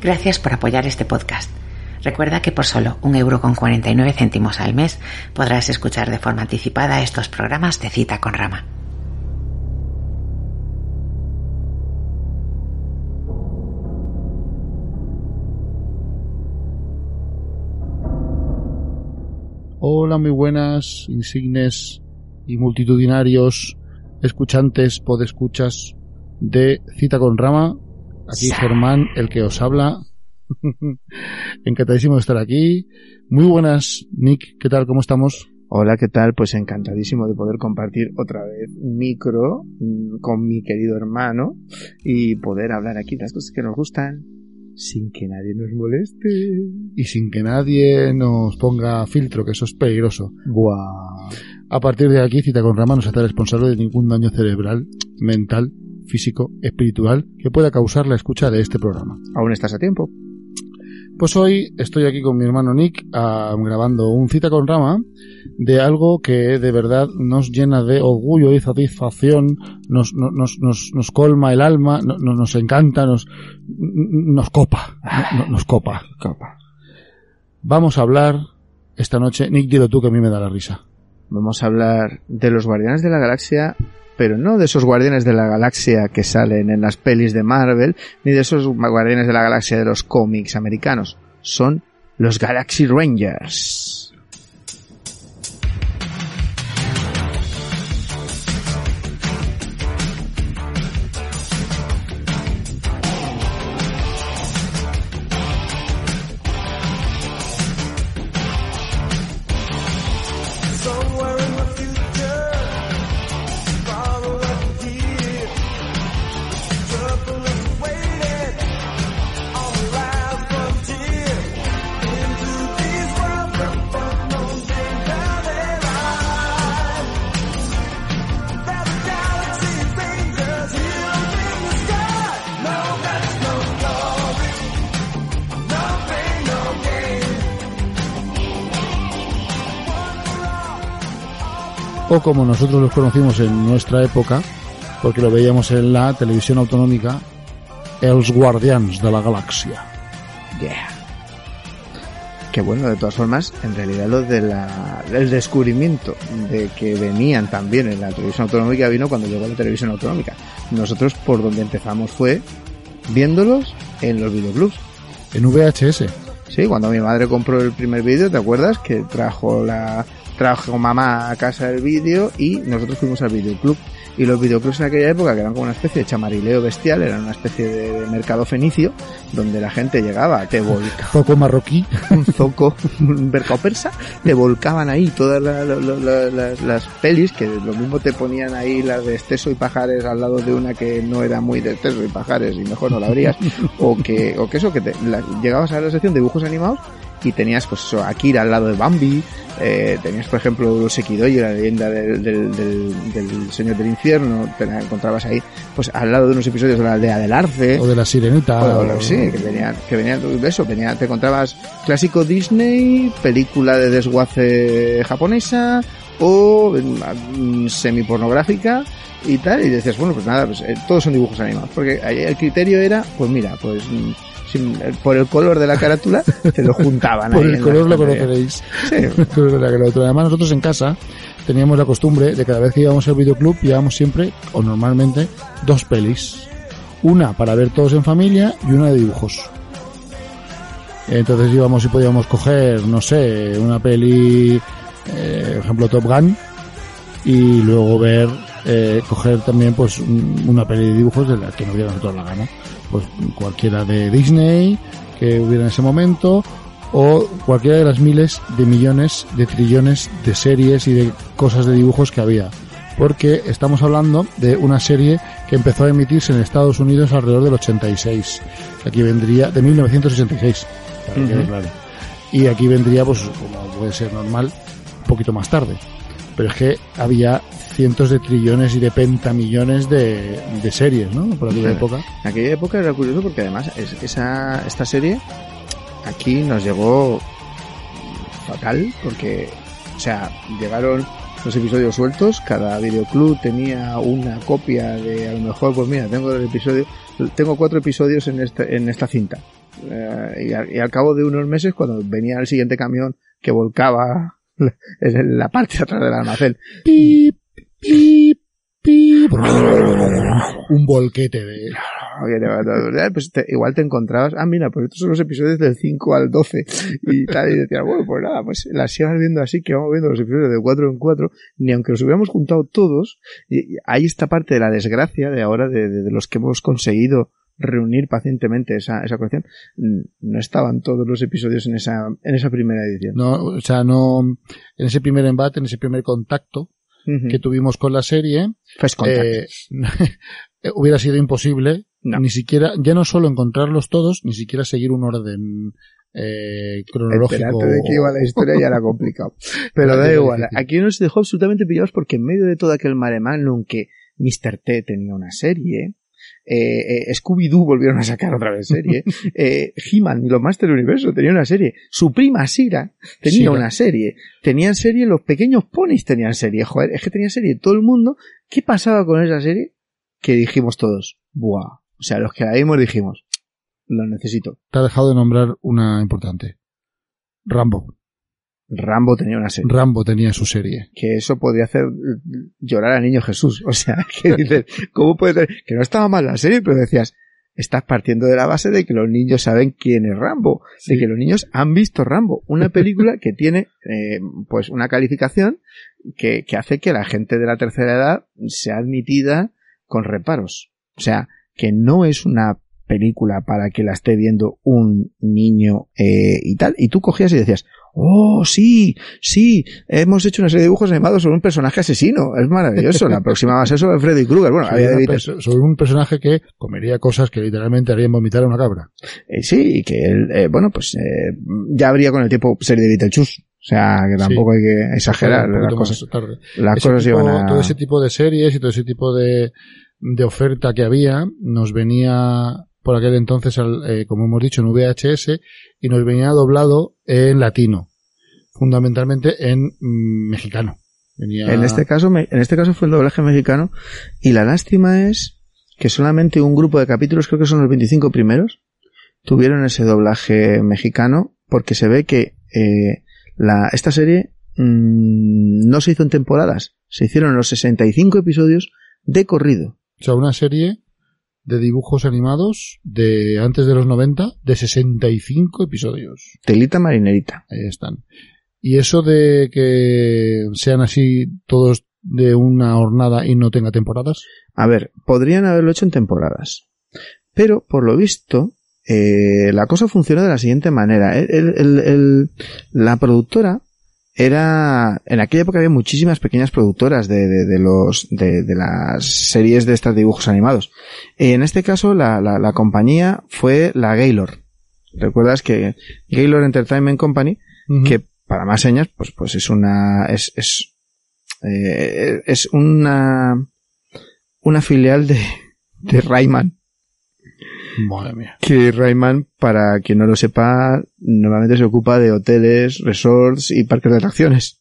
Gracias por apoyar este podcast. Recuerda que por solo un euro con 49 céntimos al mes podrás escuchar de forma anticipada estos programas de cita con rama. Hola, muy buenas, insignes y multitudinarios escuchantes, podescuchas de Cita con Rama. Aquí Germán, el que os habla. Encantadísimo de estar aquí. Muy buenas, Nick, ¿qué tal? ¿Cómo estamos? Hola, ¿qué tal? Pues encantadísimo de poder compartir otra vez micro mm, con mi querido hermano y poder hablar aquí las cosas que nos gustan sin que nadie nos moleste. Y sin que nadie nos ponga filtro, que eso es peligroso. Buah. A partir de aquí, Cita con Rama no se hace responsable de ningún daño cerebral, mental, físico, espiritual que pueda causar la escucha de este programa. Aún estás a tiempo. Pues hoy estoy aquí con mi hermano Nick ah, grabando un cita con Rama de algo que de verdad nos llena de orgullo y satisfacción, nos, nos, nos, nos, nos colma el alma, no- no- nos encanta, nos, nos copa, no- no- nos copa. Copa. Vamos a hablar esta noche, Nick, dilo tú que a mí me da la risa. Vamos a hablar de los Guardianes de la Galaxia, pero no de esos Guardianes de la Galaxia que salen en las pelis de Marvel, ni de esos Guardianes de la Galaxia de los cómics americanos. Son los Galaxy Rangers. O como nosotros los conocimos en nuestra época, porque lo veíamos en la televisión autonómica, Els Guardians de la Galaxia. Yeah. Que bueno, de todas formas, en realidad lo de la, el descubrimiento de que venían también en la televisión autonómica vino cuando llegó la televisión autonómica. Nosotros por donde empezamos fue viéndolos en los videoclubs. En VHS. Sí, cuando mi madre compró el primer vídeo, ¿te acuerdas? Que trajo la trajo mamá a casa el vídeo y nosotros fuimos al videoclub. Y los videoclubs en aquella época, que eran como una especie de chamarileo bestial, eran una especie de mercado fenicio, donde la gente llegaba, te volcaba Zoco marroquí. un zoco, un mercado persa, te volcaban ahí todas la- la- la- la- las, las pelis, que lo mismo te ponían ahí las de Esteso y Pajares al lado de una que no era muy de Esteso y Pajares y mejor no la abrías, o que, o que eso, que te, la- llegabas a la sección de dibujos animados y tenías pues eso, Akira al lado de Bambi, eh, tenías por ejemplo Sekidoyi, la leyenda del, del, del, del Señor del Infierno, te la encontrabas ahí pues al lado de unos episodios de la aldea del Arce, O de la Sirenita. o- o- o- sí, que venían, que venían de eso, venía, te encontrabas clásico Disney, película de desguace japonesa o mm, semipornográfica y tal, y decías, bueno, pues nada, pues eh, todos son dibujos animados, porque el criterio era, pues mira, pues mm, sin- eh, por el color de la carátula te lo juntaban Por ahí el color lo conoceréis. Sí. Además, nosotros en casa teníamos la costumbre de cada vez que íbamos al videoclub llevábamos siempre, o normalmente, dos pelis. Una para ver todos en familia y una de dibujos. Entonces íbamos y podíamos coger, no sé, una peli, eh, por ejemplo Top Gun, y luego ver, eh, coger también pues un- una peli de dibujos de la que nos diera a nosotros la gana. Pues cualquiera de Disney que hubiera en ese momento, o cualquiera de las miles de millones de trillones de series y de cosas de dibujos que había. Porque estamos hablando de una serie que empezó a emitirse en Estados Unidos alrededor del 86. Aquí vendría, de 1986. para que quede Ujú. claro. Y aquí vendría, pues, como puede ser normal, un poquito más tarde. Pero es que había cientos de trillones y de pentamillones de, de series, ¿no? Por aquella Sí. época. En aquella época era curioso porque además es- esa, esta serie aquí nos llegó fatal porque, o sea, llegaron los episodios sueltos, cada videoclub tenía una copia de, a lo mejor, pues mira, tengo el episodio, tengo cuatro episodios en esta, en esta cinta. Eh, y, al, y al cabo de unos meses, cuando venía el siguiente camión que volcaba en la parte de atrás del almacén, Pip, pip, pip. Un volquete de... Pues te- igual te encontrabas, ah, mira, pues estos son los episodios del 5 al 12 y tal, y decías, bueno, pues nada, pues las ibas viendo así, que vamos viendo los episodios de 4 en 4, ni aunque los hubiéramos juntado todos, y, y hay esta parte de la desgracia de ahora, de, de- de los que hemos conseguido reunir pacientemente esa, esa colección, no estaban todos los episodios en esa, en esa primera edición. No, o sea, no, en ese primer embate, en ese primer contacto que tuvimos con la serie, eh, hubiera sido imposible No. ni siquiera, ya no solo encontrarlos todos, ni siquiera seguir un orden eh, cronológico. De que iba la historia ya era complicado. Pero da igual. difícil. Aquí nos dejó absolutamente pillados porque en medio de todo aquel mare magnum que Mr. T tenía una serie, eh, eh, Scooby-Doo volvieron a sacar otra vez serie, eh, He-Man y los Master Universo tenían una serie, su prima Sira tenía una serie, tenían serie, los pequeños ponis tenían serie, joder, es que tenía serie todo el mundo. ¿Qué pasaba con esa serie? Que dijimos todos, buah. O sea, los que la vimos dijimos, lo necesito. Te ha dejado de nombrar una importante. Rambo. Rambo tenía una serie. Rambo tenía su serie. que eso podría hacer llorar al niño Jesús. O sea, que dices, ¿cómo puede ser? Que no estaba mal la serie, pero decías, estás partiendo de la base de que los niños saben quién es Rambo, de que los niños han visto Rambo, una película que tiene, eh, pues, una calificación que, que hace que la gente de la tercera edad sea admitida con reparos. O sea, que no es una película para que la esté viendo un niño eh, y tal. Y tú cogías y decías, oh, sí, sí, hemos hecho una serie de dibujos animados sobre un personaje asesino. Es maravilloso. La próxima va a ser sobre Freddy Krueger. Bueno, sobre, había de sobre un personaje que comería cosas que literalmente harían vomitar a una cabra. Eh, sí, y que él, eh, bueno, pues eh, ya habría con el tiempo serie de Beetlejuice. O sea, que tampoco hay que exagerar. Las cosas, tarde. las Ese cosas tipo- iban a... Todo ese tipo de series y todo ese tipo de, de oferta que había nos venía por aquel entonces, al, eh, como hemos dicho, en VHS y nos venía doblado en latino. Fundamentalmente en mm, mexicano. Venía... En este caso, me- en este caso fue el doblaje mexicano y la lástima es que solamente un grupo de capítulos, creo que son los 25 primeros, tuvieron ese doblaje mexicano porque se ve que eh, la, esta serie mm, no se hizo en temporadas, se hicieron los 65 episodios de corrido. O sea, una serie de dibujos animados de antes de los 90 de 65 episodios. Telita marinerita. Ahí están. Y eso de que sean así todos de una hornada y no tenga temporadas. A ver, podrían haberlo hecho en temporadas. Pero, por lo visto, eh, la cosa funcionó de la siguiente manera. El- el- el- el- la productora era, en aquella época había muchísimas pequeñas productoras de, de- de los, de, de las series de estos dibujos animados. Y en este caso, la, la, la compañía fue la Gaylord. ¿Recuerdas que Gaylord Entertainment Company, que para más señas, pues, pues es una, es, es, eh, es una, una filial de, de Rayman. Madre mía. Que Rayman, para quien no lo sepa, normalmente se ocupa de hoteles, resorts y parques de atracciones.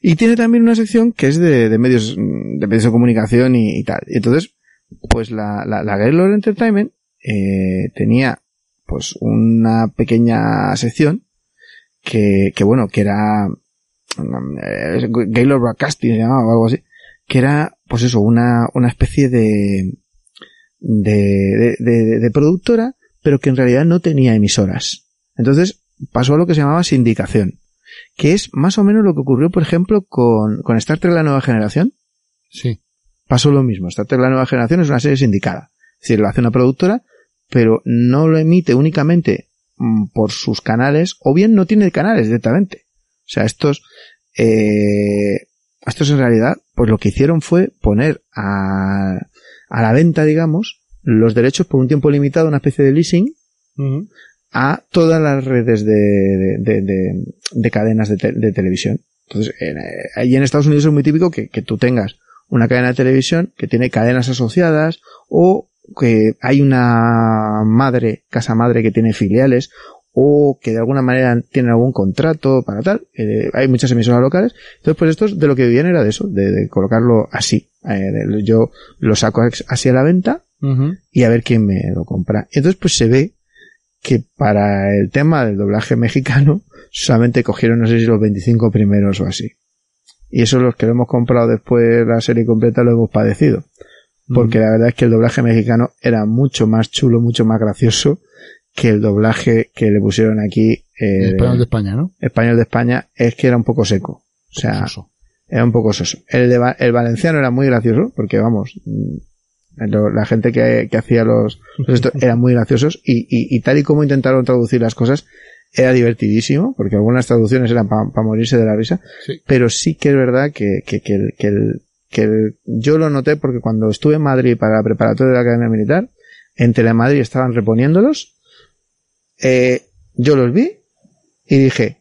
Y tiene también una sección que es de, medios, de medios de comunicación y, y tal. Entonces, pues la, la, la Gaylord Entertainment, eh, tenía, pues una pequeña sección que, que bueno, que era, eh, Gaylord Broadcasting se llamaba o algo así, que era, pues eso, una, una especie de, de, de, de- de productora, pero que en realidad no tenía emisoras. Entonces pasó a lo que se llamaba sindicación, que es más o menos lo que ocurrió, por ejemplo, con, con Star Trek La Nueva Generación. Sí. Pasó lo mismo. Star Trek La Nueva Generación es una serie sindicada. Es decir, lo hace una productora, pero no lo emite únicamente mm, por sus canales, o bien no tiene canales directamente. O sea, estos, eh, estos en realidad, pues lo que hicieron fue poner a, a la venta, digamos, los derechos por un tiempo limitado, una especie de leasing, a todas las redes de, de, de- de- de cadenas de, te- de televisión. Entonces, en, eh, ahí en Estados Unidos es muy típico que, que tú tengas una cadena de televisión que tiene cadenas asociadas o que hay una madre, casa madre que tiene filiales o que de alguna manera tiene algún contrato para tal. Eh, hay muchas emisoras locales. Entonces, pues esto es de lo que viene era de eso, de, de colocarlo así. Eh, yo lo saco así a la venta y a ver quién me lo compra. Entonces pues se ve que para el tema del doblaje mexicano solamente cogieron, no sé si los 25 primeros o así. Y eso los que lo hemos comprado después la serie completa lo hemos padecido. Porque la verdad es que el doblaje mexicano era mucho más chulo, mucho más gracioso que el doblaje que le pusieron aquí eh, español de España, ¿no? español de España es que era un poco seco. O sea. Era un poco soso. El, de, Va- el valenciano era muy gracioso, porque vamos, mm, la gente que, que hacía los, los esto eran muy graciosos y, y, y tal y como intentaron traducir las cosas, era divertidísimo, porque algunas traducciones eran para morirse de la risa, Sí. pero sí que es verdad que, que, que, el, que, el, que el- yo lo noté porque cuando estuve en Madrid para la preparatoria de la Academia Militar, en Telemadrid estaban reponiéndolos, eh, yo los vi y dije,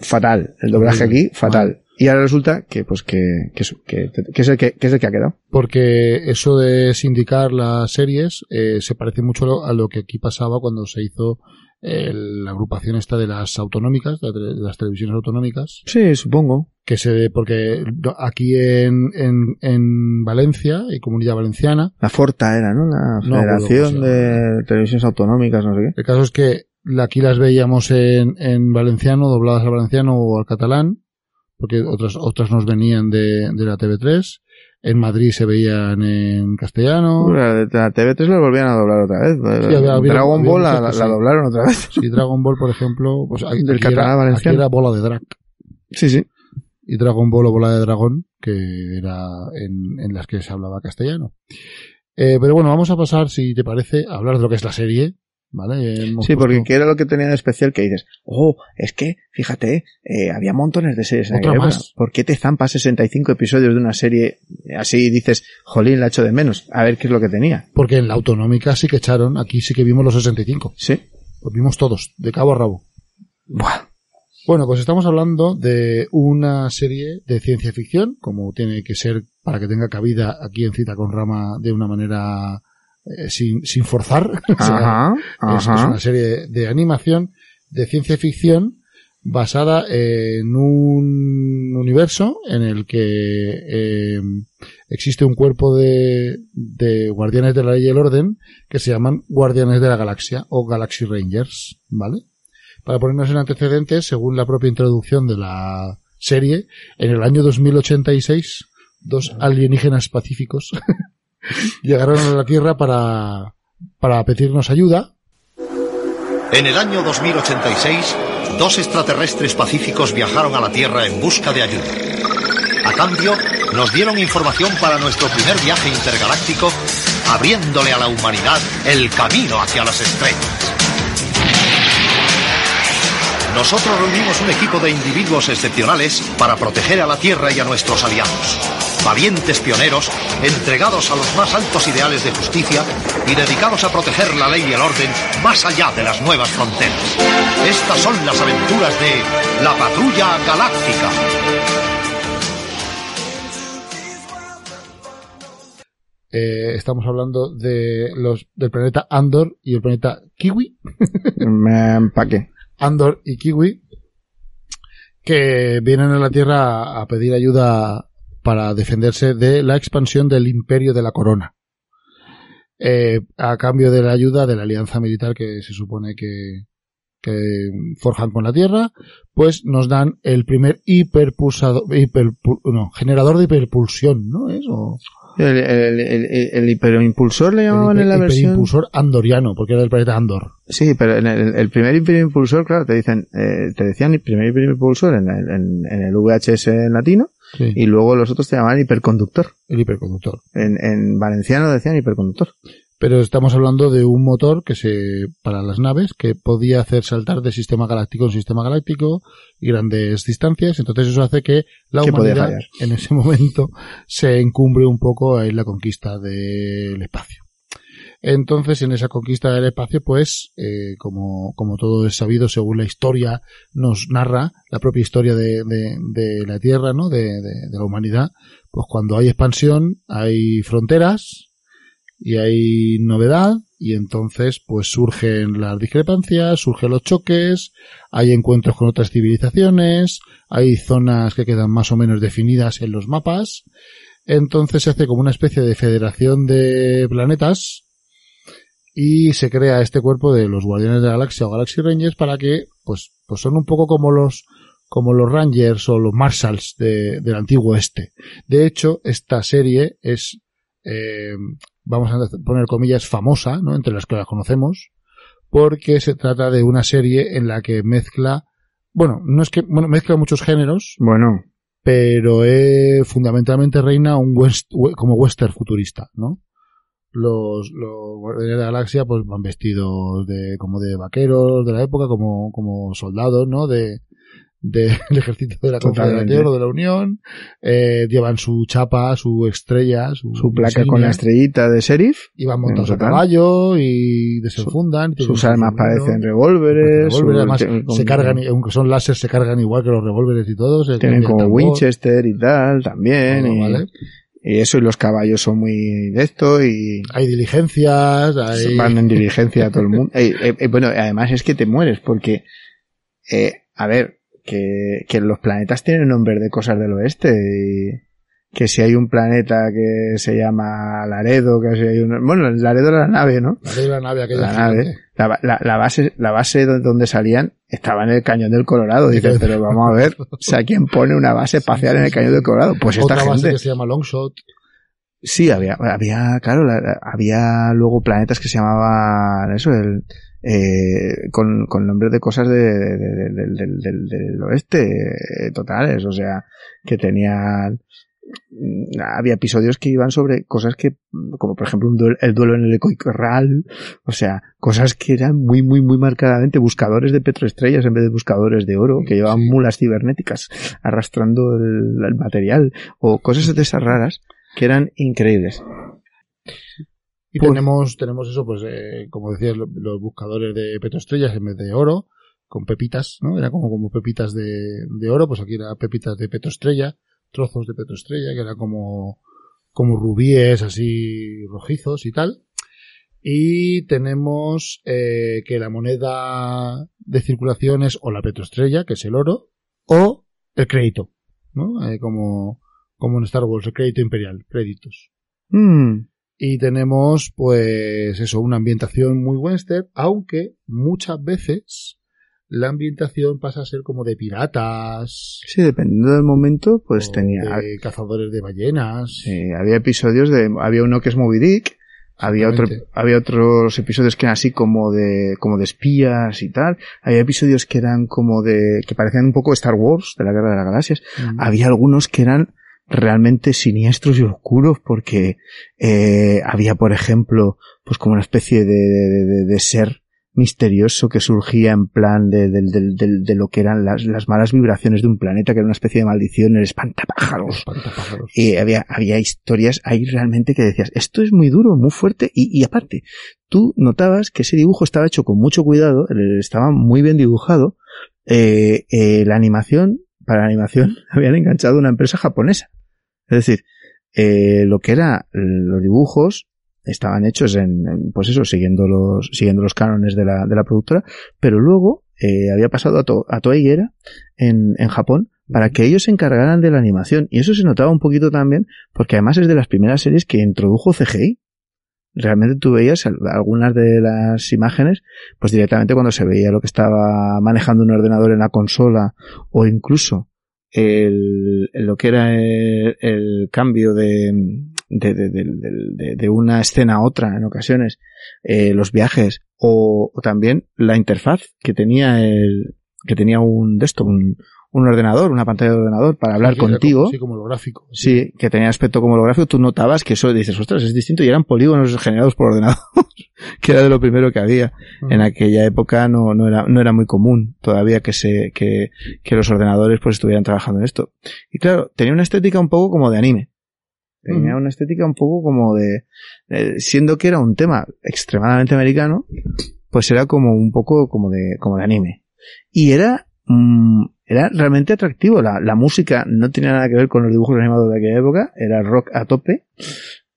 fatal, el doblaje aquí, fatal. Y ahora resulta que, pues, que, que, que, que es el que, que es el que ha quedado. Porque eso de sindicar las series eh, se parece mucho a lo- a lo que aquí pasaba cuando se hizo eh, la agrupación esta de las autonómicas, de las televisiones autonómicas, Sí, supongo. que se porque aquí en, en, en Valencia y Comunidad Valenciana La Forta era, ¿no? La No, Federación pues, de Televisiones Autonómicas, no sé qué. El caso es que aquí las veíamos en, en valenciano, dobladas al valenciano o al catalán, porque otras, otras nos venían de, de la TV3. En Madrid se veían en castellano. La, la TV3 la volvían a doblar otra vez. había- Dragon había Ball la, sí. doblaron otra vez. Si Dragon Ball, por ejemplo, pues aquí, Del aquí catalán era, aquí era bola de drag. Sí, sí. Y Dragon Ball o bola de dragón, que era en, en las que se hablaba castellano. Eh, pero bueno, vamos a pasar, si te parece, a hablar de lo que es la serie. ¿Vale? Hemos Sí, porque ¿qué era lo que tenía de especial que dices? Oh, es que, fíjate, eh, había montones de series en Otra aquella más. época. ¿Por qué te zampas 65 episodios de una serie así y dices, jolín, la echo de menos? A ver qué es lo que tenía. Porque en la autonómica sí que echaron, aquí sí que vimos los 65. Sí. Los vimos todos, de cabo a rabo. Buah. Bueno, pues estamos hablando de una serie de ciencia ficción, como tiene que ser para que tenga cabida aquí en Cita con Rama de una manera eh, sin, sin forzar. O sea, Ajá, es, una serie de animación de ciencia ficción basada en un universo en el que eh, existe un cuerpo de, de guardianes de la ley y el orden que se llaman guardianes de la galaxia o Galaxy Rangers, ¿vale? Para ponernos en antecedentes, según la propia introducción de la serie, en el año 2086, dos alienígenas pacíficos llegaron a la Tierra para, para pedirnos ayuda En el año 2086, dos extraterrestres pacíficos viajaron a la Tierra en busca de ayuda. A cambio, nos dieron información para nuestro primer viaje intergaláctico, abriéndole a la humanidad el camino hacia las estrellas. Nosotros reunimos un equipo de individuos excepcionales para proteger a la Tierra y a nuestros aliados. Valientes pioneros, entregados a los más altos ideales de justicia y dedicados a proteger la ley y el orden más allá de las nuevas fronteras. Estas son las aventuras de la Patrulla Galáctica. Eh, estamos hablando de los del planeta Andor y el planeta Kiwi. Me empaqué. Andor y Kiwi. Que vienen a la Tierra a- a pedir ayuda para defenderse de la expansión del Imperio de la Corona. Eh, a cambio de la ayuda de la alianza militar que se supone que, que forjan con la Tierra, pues nos dan el primer hiperpulsador, hiperpu- no, generador de hiperpulsión, ¿no? ¿Es? O- El, el, el, el- el hiperimpulsor le el llamaban en la versión. hiperimpulsor andoriano, porque era del planeta Andor. Sí, pero en el, el primer hiperimpulsor, claro, te dicen, eh, te decían el primer hiperimpulsor en, el- en, en el VHS en latino Sí, y luego los otros te llamaban hiperconductor. el hiperconductor. En, en valenciano decían hiperconductor. Pero estamos hablando de un motor que se, para las naves, que podía hacer saltar de sistema galáctico en sistema galáctico y grandes distancias. Entonces eso hace que la humanidad en ese momento se encumbre un poco en la conquista del espacio. Entonces, en esa conquista del espacio, pues, eh, como, todo es sabido, según la historia nos narra, la propia historia de, la Tierra, ¿no? De la humanidad, pues cuando hay expansión, hay fronteras, y hay novedad y entonces pues surgen las discrepancias, surgen los choques, hay encuentros con otras civilizaciones, hay zonas que quedan más o menos definidas en los mapas, entonces se hace como una especie de federación de planetas y se crea este cuerpo de los Guardianes de la Galaxia o Galaxy Rangers para que, pues, pues son un poco como los, como los Rangers o los Marshals de, del antiguo este. De hecho, esta serie es, eh, vamos a poner comillas, famosa, ¿no? Entre las que la conocemos, porque se trata de una serie en la que mezcla, bueno, no es que, bueno, mezcla muchos géneros, Bueno, pero eh, fundamentalmente reina un west, we- como western futurista, ¿no? Los, los guardianes de la galaxia pues van vestidos de como de vaqueros de la época, como, como soldados, ¿no? De, de- del ejército de la. Confederación o de la Unión, eh, llevan su chapa, su estrella, su, su placa con la estrellita de sheriff, y van montados a caballo y desenfundan. sus armas parecen revólveres, Revólver, su- además, tienen con- se cargan, aunque son láser, se cargan igual que los revólveres y todo. se tienen como tambor, Winchester y tal, también, todo, y, ¿vale? Y eso, y los caballos son muy de esto, y Hay diligencias, hay... van en diligencia a todo el mundo. Eh, eh, eh, bueno, además es que te mueres, porque, eh, a ver, que, que los planetas tienen nombres de cosas del oeste, y que si hay un planeta que se llama Laredo, que si hay un, bueno, Laredo era la nave, ¿no? La de la nave aquella La nave, la, la, la base, la base de donde salían estaba en el cañón del Colorado. Dices, pero vamos a ver, o sea, ¿quién pone una base espacial en el cañón del Colorado? Pues esta Otra base gente. que se llama Longshot. Sí, había, había, claro, la- la- había luego planetas que se llamaban eso, el, eh, con, con nombres de cosas de, de- de- del- del- oeste, eh, totales, o sea, que tenían, había episodios que iban sobre cosas que, mm, como por ejemplo un duel- el duelo en el Ecoicorral, o sea, cosas que eran muy, muy, muy marcadamente buscadores de petroestrellas en vez de buscadores de oro, que llevaban mulas cibernéticas arrastrando el, el material, o cosas de esas raras que eran increíbles. Y Pues- tenemos, tenemos eso, pues, eh, como decías, lo- los buscadores de petroestrellas en vez de oro, con pepitas, ¿no? Era como, como pepitas de, de oro, pues aquí era pepitas de petroestrella, trozos de petroestrella, que era como, como rubíes así rojizos y tal. Y tenemos eh, que la moneda de circulación es o la petroestrella, que es el oro, o el crédito, ¿no? Eh, como, como en Star Wars, el crédito imperial, créditos. Mm, Y tenemos, pues, eso, una ambientación muy western, aunque muchas veces la ambientación pasa a ser como de piratas, sí, dependiendo del momento, pues tenía, de cazadores de ballenas. sí, había episodios de, había uno que es Moby Dick, había otro, había otros episodios que eran así como de, como de espías y tal, había episodios que eran como de, que parecían un poco Star Wars, de la Guerra de las Galaxias, Mm. había algunos que eran realmente siniestros y oscuros porque eh, había por ejemplo pues como una especie de, de- de- de ser misterioso que surgía en plan de, de- de- lo que eran las, las malas vibraciones de un planeta que era una especie de maldición el espantapájaros Espantapájaros. y había, había historias ahí realmente que decías, esto es muy duro, muy fuerte, y, y aparte, tú notabas que ese dibujo estaba hecho con mucho cuidado, estaba muy bien dibujado, eh, eh, la animación, para la animación, habían enganchado una empresa japonesa. Es decir, eh, lo que era los dibujos estaban hechos en, en, pues eso, siguiendo los, siguiendo los cánones de la, de la productora, pero luego eh, había pasado a, to, a Toei era en, en Japón para que ellos se encargaran de la animación. Y eso se notaba un poquito también, porque además es de las primeras series que introdujo CGI. Realmente tú veías al- algunas de las imágenes, pues directamente cuando se veía lo que estaba manejando un ordenador en la consola, o incluso el, lo que era el, el cambio de, de, de, de- de- de una escena a otra en ocasiones, eh, los viajes, o, o también la interfaz que tenía el, que tenía un de esto, un, un ordenador, una pantalla de ordenador para hablar Sí, contigo. Como, sí, como lo gráfico. Sí, que tenía aspecto como holográfico, tú notabas que eso dices, ostras, es distinto y eran polígonos generados por ordenador, que era de lo primero que había. Mm. En aquella época no, no era, no era muy común todavía que se, que, que los ordenadores pues estuvieran trabajando en esto. Y claro, tenía una estética un poco como de anime. Tenía una estética un poco como de, eh, siendo que era un tema extremadamente americano, pues era como un poco como de, como de anime. Y era, mm, era realmente atractivo. La, la música no tenía nada que ver con los dibujos animados de aquella época, era rock a tope.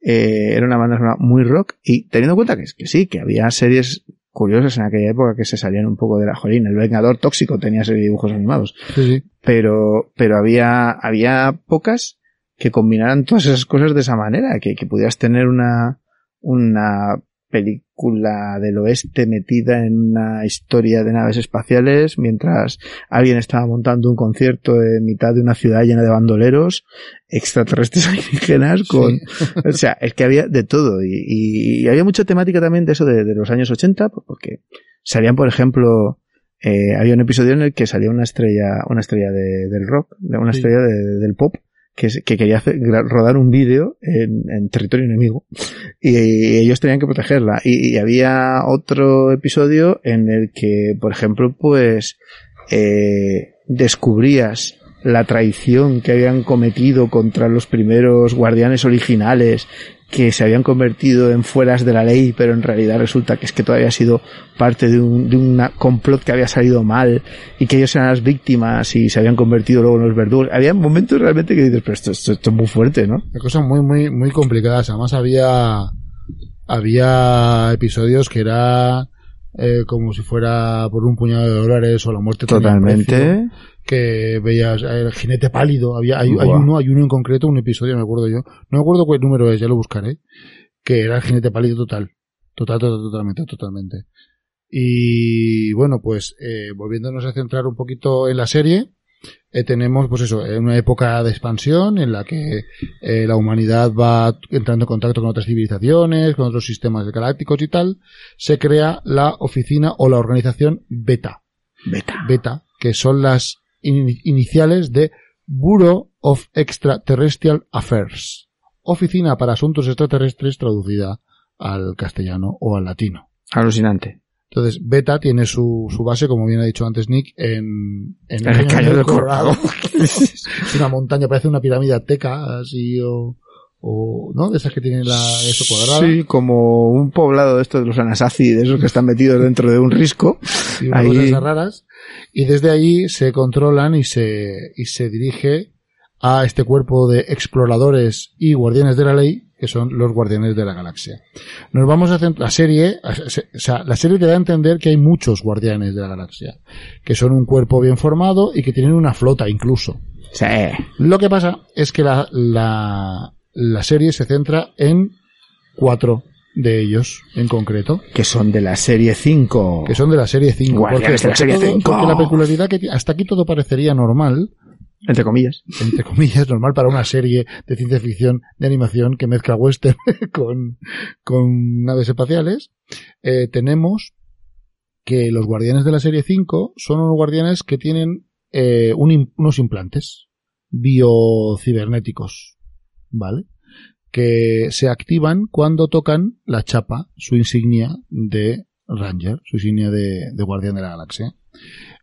Eh, era una banda muy rock y teniendo en cuenta que, que sí, que había series curiosas en aquella época que se salían un poco de la jolín. El Vengador Tóxico tenía serie de dibujos animados Sí, sí. pero, pero había, había pocas que combinaran todas esas cosas de esa manera, que, que pudieras tener una, una película del oeste metida en una historia de naves espaciales mientras alguien estaba montando un concierto en mitad de una ciudad llena de bandoleros extraterrestres alienígenas con o sea es que había de todo y, y había mucha temática también de eso de, de los años 80 pues porque salían por ejemplo eh, había un episodio en el que salía una estrella una estrella de- del rock de una Sí. estrella de- del pop que, quería rodar un vídeo en, territorio enemigo. Y, ellos tenían que protegerla. Y, y había otro episodio en el que por ejemplo pues eh, descubrías la traición que habían cometido contra los primeros guardianes originales que se habían convertido en fueras de la ley, pero en realidad resulta que es que todavía ha sido parte de un de una complot que había salido mal y que ellos eran las víctimas y se habían convertido luego en los verdugos. Había momentos realmente que dices, pero esto, esto, esto es muy fuerte, ¿no? Cosas muy, muy, muy complicadas. Además había, había episodios que era eh, como si fuera por un puñado de dólares o la muerte Totalmente. que veías eh, el jinete pálido. Había, hay, hay uno, hay uno en concreto, un episodio, me acuerdo yo. No me acuerdo cuál número es, ya lo buscaré. Que era el jinete pálido total. Total, total, totalmente, totalmente. Y bueno, pues eh, volviéndonos a centrar un poquito en la serie, eh, tenemos pues eso, en una época de expansión en la que eh, la humanidad va entrando en contacto con otras civilizaciones, con otros sistemas galácticos y tal, se crea la oficina o la organización Beta. Beta. Beta, que son las in- iniciales de Bureau of Extraterrestrial Affairs, Oficina para Asuntos Extraterrestres traducida al castellano o al latino. Alucinante. Entonces, Beta tiene su, su base, como bien ha dicho antes Nick, en, en En el Cañón del Colorado. es una montaña, parece una pirámide azteca, así, o, o, ¿no? De esas que tienen la, eso cuadrada. Sí, como un poblado de estos de los Anasazi, de esos que están metidos dentro de un risco. y unas Ahí- cosas raras. Y desde allí se controlan y se, y se dirige a este cuerpo de exploradores y guardianes de la ley, que son los guardianes de la galaxia. Nos vamos a centrar, la serie, o sea, la serie te da a entender que hay muchos guardianes de la galaxia, que son un cuerpo bien formado y que tienen una flota incluso. Sí. Lo que pasa es que la, la, la serie se centra en cuatro de ellos en concreto Que son de la serie 5. que son de la serie 5. Guardianes de la serie todo- 5. porque la peculiaridad que hasta aquí todo parecería normal, Entre comillas. entre comillas, normal para una serie de ciencia ficción de animación que mezcla western con, con naves espaciales. Eh, tenemos que los guardianes de la serie 5 son unos guardianes que tienen eh, unos implantes biocibernéticos, ¿vale? Que se activan cuando tocan la chapa, su insignia de Ranger, su insignia de Guardián de la Galaxia.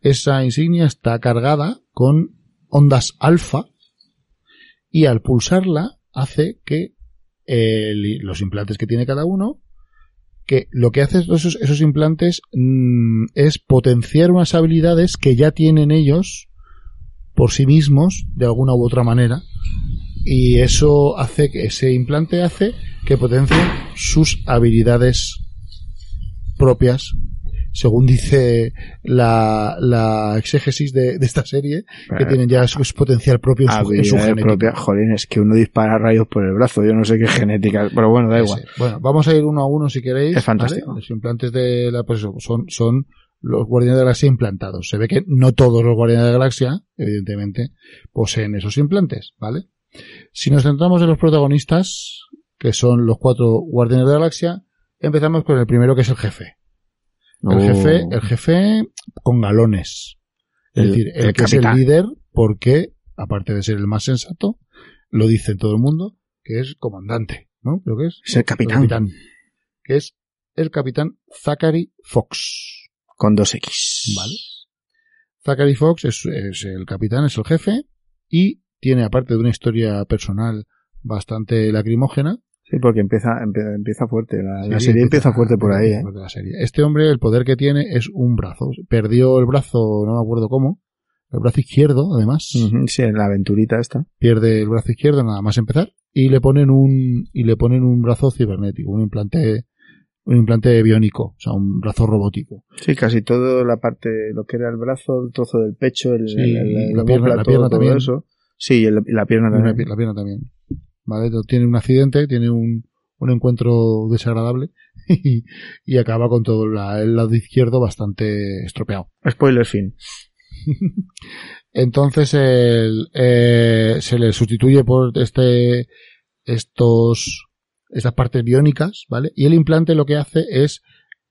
Esa insignia está cargada con ondas alfa y al pulsarla hace que los implantes que tiene cada uno que lo que hace esos, esos implantes mm, es potenciar unas habilidades que ya tienen ellos por sí mismos de alguna u otra manera y eso hace que ese implante hace que potencien sus habilidades propias según dice la, la exégesis de, de esta serie que tienen ya su, potencial propio en su, en su genética. propias. Jolín, es que uno dispara rayos por el brazo. Yo no sé qué genética. Pero bueno, da igual. Sí. Bueno, vamos a ir uno a uno si queréis. Es fantástico. ¿vale? Los implantes de la, pues eso, son, son los guardianes de la galaxia implantados. Se ve que no todos los guardianes de la galaxia, evidentemente, poseen esos implantes, ¿vale? Si nos centramos en los protagonistas, que son los cuatro guardianes de la galaxia, empezamos con el primero que es el jefe. El Oh. jefe, el jefe con galones. Es El- decir, el, el que capitán. es el líder, porque, aparte de ser el más sensato, lo dice todo el mundo, que es comandante, ¿no? Creo que es. Es el capitán. que es el capitán Zachary Fox. Con dos X. Vale. Zachary Fox es, es el capitán, es el jefe, y tiene, aparte de una historia personal bastante lacrimógena, Sí, porque empieza, empieza, fuerte. La, serie empieza, fuerte por ahí, ¿eh? la serie. Este hombre, el poder que tiene es un brazo. Perdió el brazo, no me acuerdo cómo, el brazo izquierdo, además. Sí, en la aventurita esta. Pierde el brazo izquierdo nada más empezar y le ponen un y le ponen un brazo cibernético, un implante un implante biónico, o sea, un brazo robótico. Sí, casi todo la parte, lo que era el brazo, el trozo del pecho, el, Sí, el- el- la pierna- ómula, la todo- pierna todo también. eso. Sí, y el- y la pierna también. la pierna también. ¿Vale? Tiene un accidente, tiene un, un encuentro desagradable y, y acaba con todo la- el lado izquierdo bastante estropeado. Spoiler fin. Entonces el, eh, se le sustituye por este estos estas partes biónicas, ¿vale? Y el implante lo que hace es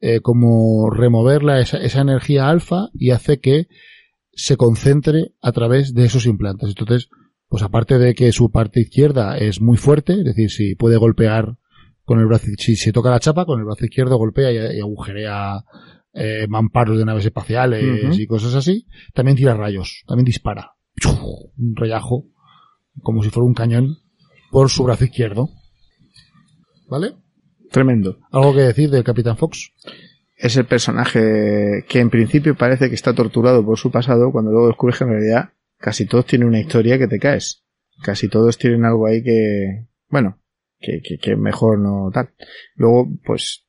eh, como removerla esa, esa energía alfa y hace que se concentre a través de esos implantes. Entonces, pues aparte de que su parte izquierda es muy fuerte, es decir, si puede golpear con el brazo, si se toca la chapa, con el brazo izquierdo golpea y, y agujerea eh, mamparos de naves espaciales y cosas así, también tira rayos, también dispara. Un rayajo, como si fuera un cañón, por su brazo izquierdo. ¿Vale? Tremendo. ¿Algo que decir del Capitán Fox? Es el personaje que en principio parece que está torturado por su pasado, cuando luego descubres que en realidad casi todos tienen una historia que te caes. Casi todos tienen algo ahí que, bueno, que, que, que mejor no tal. Luego, pues,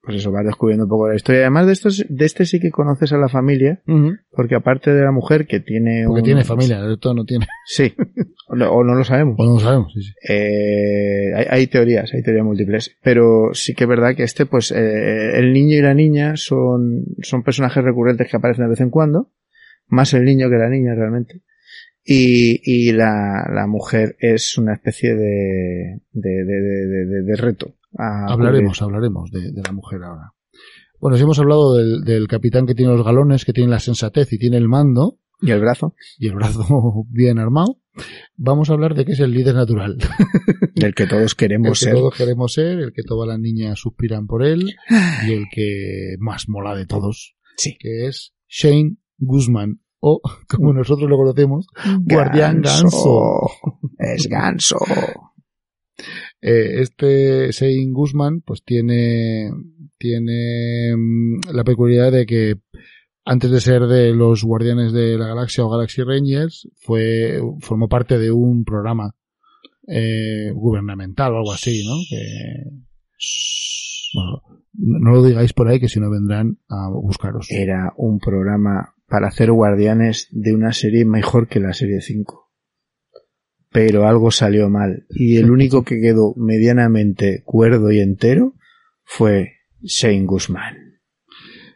pues eso, vas descubriendo un poco la historia. Además de estos, de este sí que conoces a la familia, porque aparte de la mujer que tiene Porque un- tiene familia, el otro no tiene. Sí. O no, o no lo sabemos. O no lo sabemos, sí, sí. Eh, hay, hay teorías, hay teorías múltiples, pero sí que es verdad que este, pues, eh, el niño y la niña son, son personajes recurrentes que aparecen de vez en cuando, más el niño que la niña realmente. Y, y la, la mujer es una especie de, de, de, reto. a Hablaremos, hablaremos de, la mujer ahora. Bueno, si hemos hablado del, del capitán que tiene los galones, que tiene la sensatez y tiene el mando. Y el brazo, y el brazo bien armado, vamos a hablar de que es el líder natural. del que todos El queremos que ser. todos queremos ser, el que todas las niñas suspiran por él y el que más mola de todos, Sí. que es Shane Guzman, o como nosotros lo conocemos, Guardián Ganso. Es ganso. Eh, este Shane Guzman pues tiene tiene mm, la peculiaridad de que antes de ser de los Guardianes de la Galaxia o Galaxy Rangers fue formó parte de un programa eh, gubernamental o algo así, ¿no? Que bueno, no lo digáis por ahí que si no vendrán a buscaros. Era un programa para hacer guardianes de una serie mejor que la serie 5. Pero algo salió mal. Y el único que quedó medianamente cuerdo y entero fue Shane Guzman.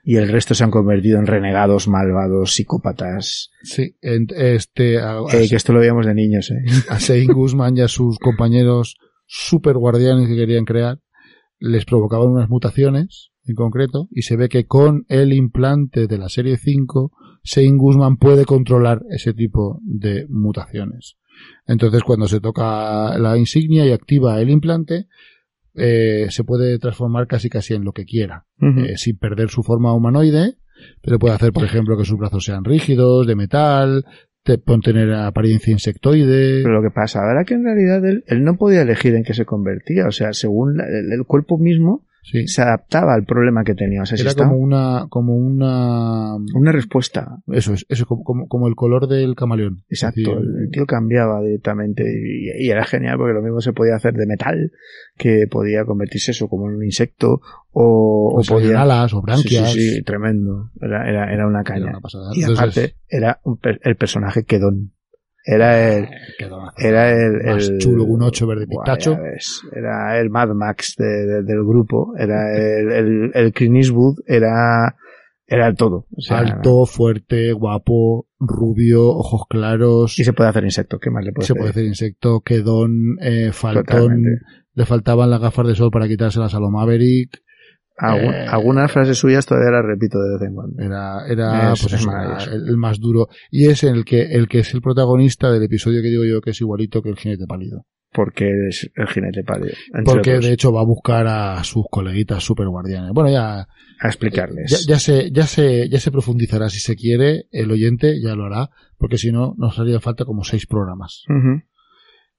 Y el resto se han convertido en renegados, malvados, psicópatas. Sí, en- este a, a- Eh, que esto lo veíamos de niños, eh. a Shane Guzman y a sus compañeros super guardianes que querían crear les provocaban unas mutaciones en concreto y se ve que con el implante de la serie 5 Shane Guzman puede controlar ese tipo de mutaciones. Entonces cuando se toca la insignia y activa el implante eh, se puede transformar casi casi en lo que quiera eh, sin perder su forma humanoide, pero puede hacer, por ejemplo, que sus brazos sean rígidos, de metal, te, pueden tener apariencia insectoide. Pero lo que pasa ahora que en realidad él, él no podía elegir en qué se convertía. O sea, según la- el, el cuerpo mismo Sí. se adaptaba al problema que tenía. O sea, si Era como una, como una, una respuesta. eso es, eso como, como, el color del camaleón. Exacto, decir, el, el tío cambiaba directamente y, y era genial porque lo mismo se podía hacer de metal, que podía convertirse eso como en un insecto o, o o salían podía... alas o branquias. Sí, sí, sí, tremendo. Era, era, era una Era caña. una. Y Entonces, aparte era un per- el personaje quedón. Era el, era el, Más el- chulo un ocho verde Buah, pistacho. Era el Mad Max de- de- del grupo. Era el, el, el Clint Eastwood, era, era el todo. O sea, alto, fuerte, guapo, rubio, ojos claros. Y se puede hacer insecto. ¿Qué más le puede se puede hacer insecto, quedón, eh, faltón. Totalmente. Le faltaban las gafas de sol para quitárselas a lo Maverick. Algún- Eh, algunas frases suyas todavía las repito de vez en cuando. Era, era, Es- pues el, el más duro. Y es el que, el que es el protagonista del episodio que digo yo que es igualito que el jinete pálido. Porque es el jinete pálido. Porque otros, de hecho va a buscar a sus coleguitas super guardianes. Bueno, ya, a explicarles. ya, ya se, ya se, ya se profundizará si se quiere, el oyente ya lo hará, porque si no, nos haría falta como seis programas. Ujú.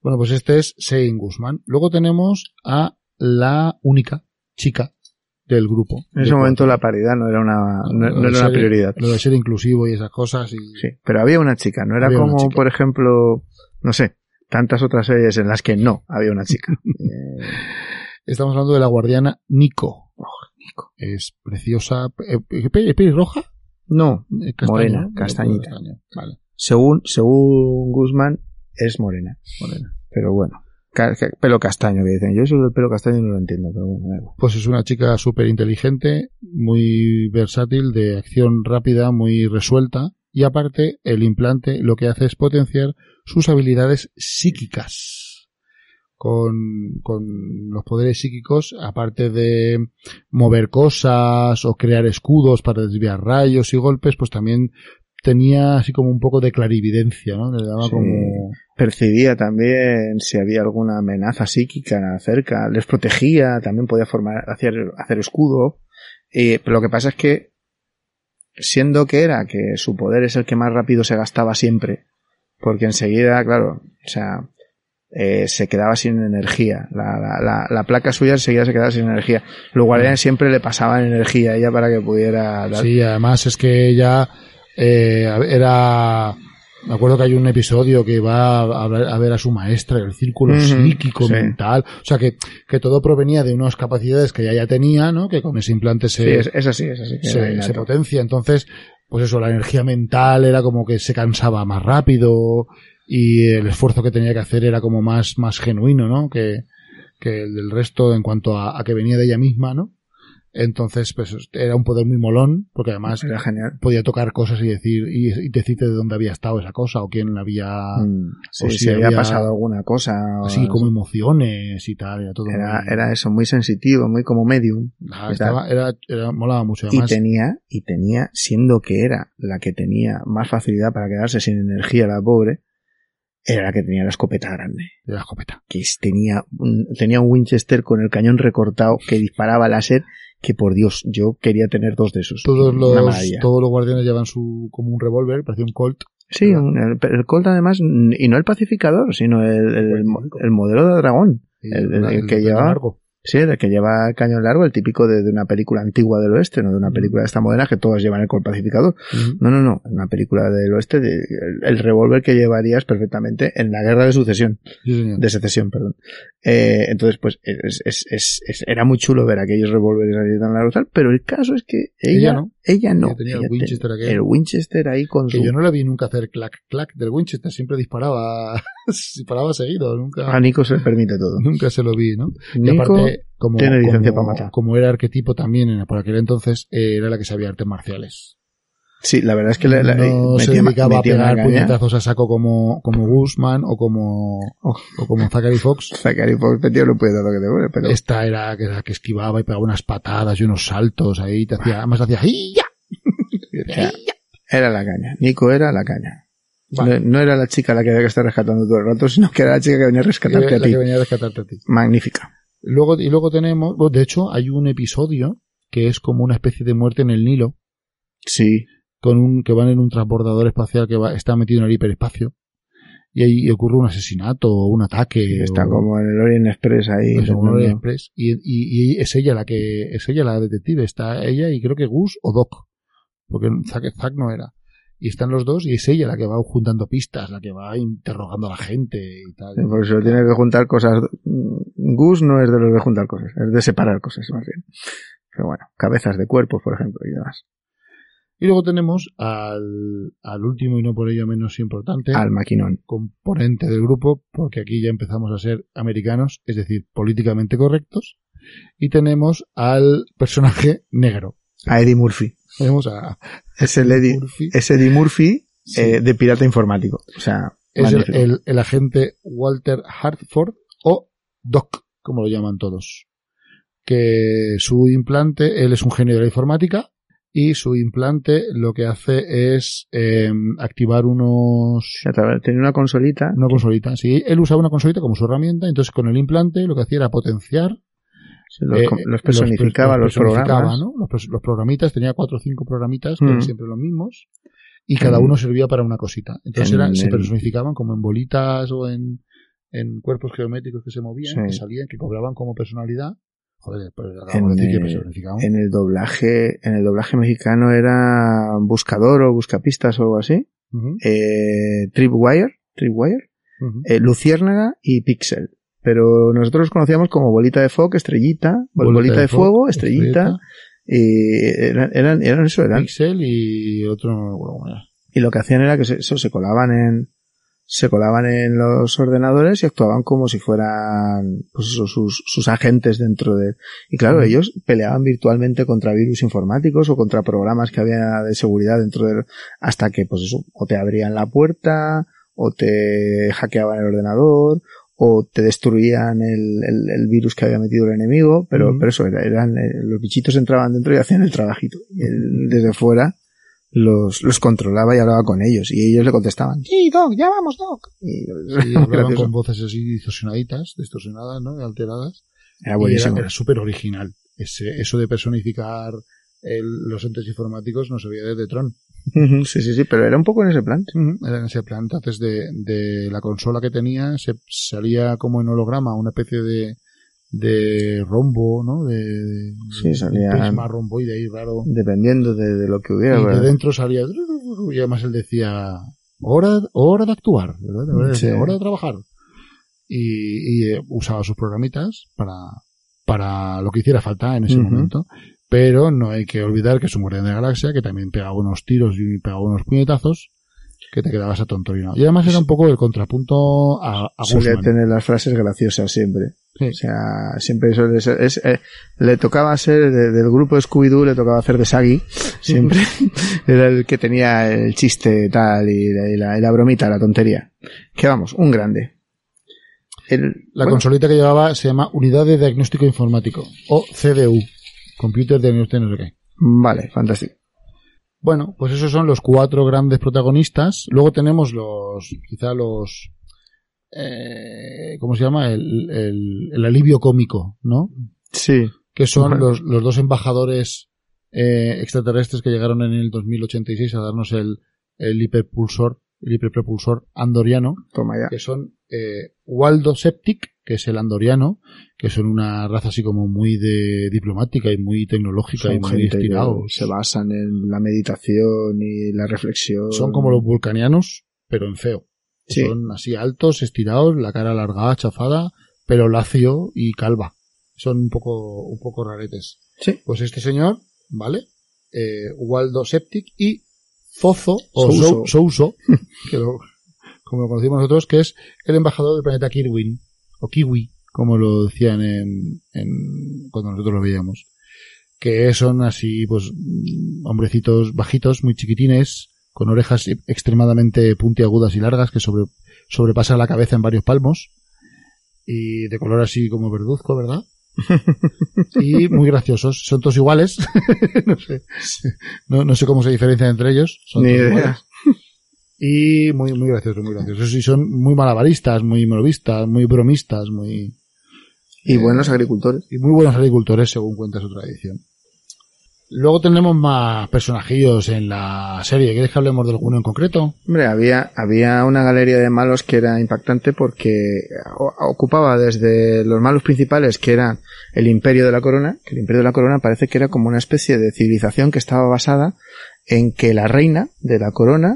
Bueno, pues este es Shane Guzman. Luego tenemos a la única chica del grupo. En ese momento la paridad no era una, no, era una prioridad. Lo de ser inclusivo y esas cosas. Y, Sí, pero había una chica, no era como, por ejemplo, no sé, tantas otras series en las que no había una chica. Eh, Estamos hablando de la guardiana Nico. Es preciosa. eh, ¿Es pe- es pelirroja? no, Eh, Morena, castañita. Vale, según, según Guzmán, es morena. morena. Pero bueno, pelo castaño que dicen. Yo eso del pelo castaño no lo entiendo, pero bueno. Pues es una chica súper inteligente, muy versátil, de acción rápida, muy resuelta. Y aparte, el implante lo que hace es potenciar sus habilidades psíquicas. Con, con los poderes psíquicos, aparte de mover cosas o crear escudos para desviar rayos y golpes, pues también tenía así como un poco de clarividencia, ¿no? Le daba Sí. como... Percibía también si había alguna amenaza psíquica cerca, les protegía, también podía formar, hacer, hacer escudo. Eh, pero lo que pasa es que, siendo que era que su poder es el que más rápido se gastaba siempre, porque enseguida, claro, o sea, eh, se quedaba sin energía. La, la, la, la placa suya enseguida se quedaba sin energía. Los guardianes siempre le pasaban energía a ella para que pudiera dar. Sí, además es que ella eh, era... Me acuerdo que hay un episodio que va a, ver- a ver a su maestra, el círculo psíquico sí. mental. O sea, que, que todo provenía de unas capacidades que ella ya tenía, ¿no? Que con ese implante se, Sí, es, es así, es así. que era se, innato. se potencia. Entonces, pues eso, la energía mental era como que se cansaba más rápido y el esfuerzo que tenía que hacer era como más, más genuino, ¿no? Que, que el del resto en cuanto a, a que venía de ella misma, ¿no? Entonces, pues era un poder muy molón, porque además Era genial. podía tocar cosas y decir, y, y decirte de dónde había estado esa cosa, o quién la había, Mm, sí, o si, si había, había- pasado alguna cosa. así como emociones y tal, era todo era, muy- era eso, muy sensitivo, muy como medium. Ah, estaba- era, era- molaba mucho, Y además. tenía, y tenía, siendo que era la que tenía más facilidad para quedarse sin energía, la pobre, era la que tenía la escopeta grande. de la escopeta. Que tenía un, tenía un Winchester con el cañón recortado que disparaba láser, que por Dios, yo quería tener dos de esos. Todos los, maravilla. todos los guardianes llevan su, como un revólver, parecía un Colt. Sí, un- el, el Colt además, y no el pacificador, sino el, el, mo- el modelo de dragón. El- que largo. Sí, el que lleva cañón largo, el típico de, de una película antigua del oeste, no de una película de esta moderna que todas llevan el Colt pacificador. No, no, no. Una película del oeste, de- el, el revólver que llevarías perfectamente en la guerra de sucesión, Sí, de secesión, perdón. Eh, entonces, pues, es, es, es, es- era muy chulo ver aquellos revólveres ahí tan largos, tal, pero el caso es que ella, Ella no. Ella no. Ella tenía el Winchester el Winchester ahí con Que su... yo no la vi nunca hacer clac, clac del Winchester, siempre disparaba, disparaba seguido, nunca, A Nico se le permite todo. nunca se lo vi, ¿no? Y Nico, aparte, como, tiene licencia como- para matar. como era arquetipo también en, por aquel entonces, eh, era la que sabía artes marciales. Sí, la verdad es que la, la- no se metía- dedicaba a metía pegar puñetazos a saco como, como Guzman o como, Oh. o como Zachary Fox. Zachary Fox, tío, no puede dar lo que te pero... Esta era que, era que esquivaba y pegaba unas patadas y unos saltos ahí, te hacía, además hacía ¡ya! O sea, era la caña. Nico era la caña. Vale. No, no era la chica la que había que estar rescatando todo el rato, sino que era la chica que venía a rescatarte a la ti. que venía a rescatarte a ti. Magnífica. Luego, y luego tenemos, de hecho, hay un episodio que es como una especie de muerte en el Nilo, Sí. Con un, que van en un transbordador espacial que va, está metido en el hiperespacio. Y ahí ocurre un asesinato o un ataque. Está o- como en el Orient Express ahí. Eso, como intentando- Orient Express. Y, y, y es ella la que, es ella la detective, está ella y creo que Gus o Doc, porque Zack, Zack no era. Y están los dos y es ella la que va juntando pistas, la que va interrogando a la gente y tal. Sí, Por eso tiene que juntar cosas. Gus no es de los de juntar cosas, es de separar cosas más bien. Pero bueno, cabezas de cuerpos, por ejemplo, y demás. Y luego tenemos al, al último y no por ello menos importante Al maquinón. componente del grupo, porque aquí ya empezamos a ser americanos, es decir, políticamente correctos. Y tenemos al personaje negro. A Eddie Murphy. Tenemos a Es el Eddie, Murphy. es Eddie Murphy Sí. eh, de pirata informático. O sea, es el, el- el agente Walter Hartford o Doc, como lo llaman todos. Que su implante, él es un genio de la informática y su implante lo que hace es eh, activar unos Tenía una consolita. una consolita. Sí, él usaba una consolita como su herramienta, entonces con el implante lo que hacía era potenciar sí, los, eh, los personificaba, los, personificaba, programas. ¿no? Los, programitas, tenía cuatro o cinco programitas que Mm. eran siempre los mismos y cada Mm. uno servía para una cosita. Entonces En se personificaban como en bolitas o en, en cuerpos geométricos que se movían, Sí. que salían, que cobraban como personalidad. Joder, En, de decir que personificaban. En el doblaje, en el doblaje mexicano era buscador o buscapistas o algo así. Eh, Tripwire, Tripwire, eh, Luciérnaga y Pixel. Pero nosotros los conocíamos como bolita de foc, estrellita, bol- bolita, de, fuego, fuego, estrellita, y eran, eran, eran eso, eran. Pixel y otro. Y lo que hacían era que se, eso se colaban en, se colaban en los ordenadores y actuaban como si fueran pues sus, sus agentes dentro de... Y claro, ellos peleaban virtualmente contra virus informáticos o contra programas que había de seguridad dentro del... hasta que pues eso, o te abrían la puerta, o te hackeaban el ordenador, o te destruían el, el- el virus que había metido el enemigo, pero, pero eso, era- eran, eh, los bichitos entraban dentro y hacían el trabajito. Y él, desde fuera los, los controlaba y hablaba con ellos. Y ellos le contestaban, sí, Doc, ya vamos, Doc. Y, Y hablaban con voces así distorsionaditas, distorsionadas, ¿no? Alteradas. Era Y buenísimo. Era, era súper original. Ese, eso de personificar el- los entes informáticos no se veía desde Tron. Sí, sí, sí, pero era un poco en ese plan. Era en ese plan. Entonces, de, de la consola que tenía, se salía como en holograma una especie de, de rombo, ¿no? De, de- Sí, salía- prisma romboide ahí raro. Dependiendo de, de lo que hubiera. y de ¿verdad? dentro salía, y además él decía, hora, hora de actuar, ¿verdad? Hora de- Sí. hora de trabajar. Y, y, eh, usaba sus programitas para, para lo que hiciera falta en ese momento. Pero no hay que olvidar que es un guardián de la galaxia, que también pegaba unos tiros y pegaba unos puñetazos, que te quedabas atontorinado. Y además era un poco el contrapunto a, a Guzmán. tener las frases graciosas siempre. Sí. O sea, siempre suele ser, es, eh, le tocaba ser de- del grupo Scooby-Doo, le tocaba hacer de Saggy, siempre. Era el que tenía el chiste tal y la, y la- y la bromita, la tontería. Que vamos, un grande. El- La bueno, consolita que llevaba se llama Unidad de Diagnóstico Informático, o CDU, Computer Diagnostic no sé qué. Vale, fantástico. Bueno, pues esos son los cuatro grandes protagonistas. Luego tenemos los, quizá los, eh, ¿cómo se llama? El, el, el alivio cómico, ¿no? Sí. Que son los, los dos embajadores eh, extraterrestres que llegaron en el 2086 a darnos el, el hiperpulsor, el hiperpropulsor andoriano, Toma ya. que son eh, Waldo Septic, que es el andoriano, que son una raza así como muy de diplomática y muy tecnológica y muy estirados. se basan en la meditación y la reflexión. Son como los vulcanianos, pero en feo. Sí. Son así altos, estirados, la cara alargada, chafada, pelo lacio y calva. Son un poco, un poco raretes. Sí. Pues este señor, ¿vale? Eh, Waldo Septic y Zozo, o Souso. Sou- Souso, que lo- como lo conocimos nosotros, que es el embajador del planeta Kirwin, o Kiwi, como lo decían en, en cuando nosotros lo veíamos. Que son así, pues, mm, hombrecitos bajitos, muy chiquitines, con orejas extremadamente puntiagudas y largas que sobre, sobrepasan la cabeza en varios palmos, y de color así como verduzco, ¿verdad? y muy graciosos. Son todos iguales. no, sé. No, no sé cómo se diferencian entre ellos. Son Ni todos idea. iguales. Y muy, muy graciosos, muy graciosos. Y son muy malabaristas, muy morovistas, muy bromistas, muy, Y buenos agricultores. y muy buenos agricultores, según cuenta su tradición. Luego tenemos más personajillos en la serie. ¿Quieres que hablemos de alguno en concreto? Hombre, había, había una galería de malos que era impactante porque ocupaba desde los malos principales, que eran el Imperio de la Corona, que el Imperio de la Corona parece que era como una especie de civilización que estaba basada en que la reina de la Corona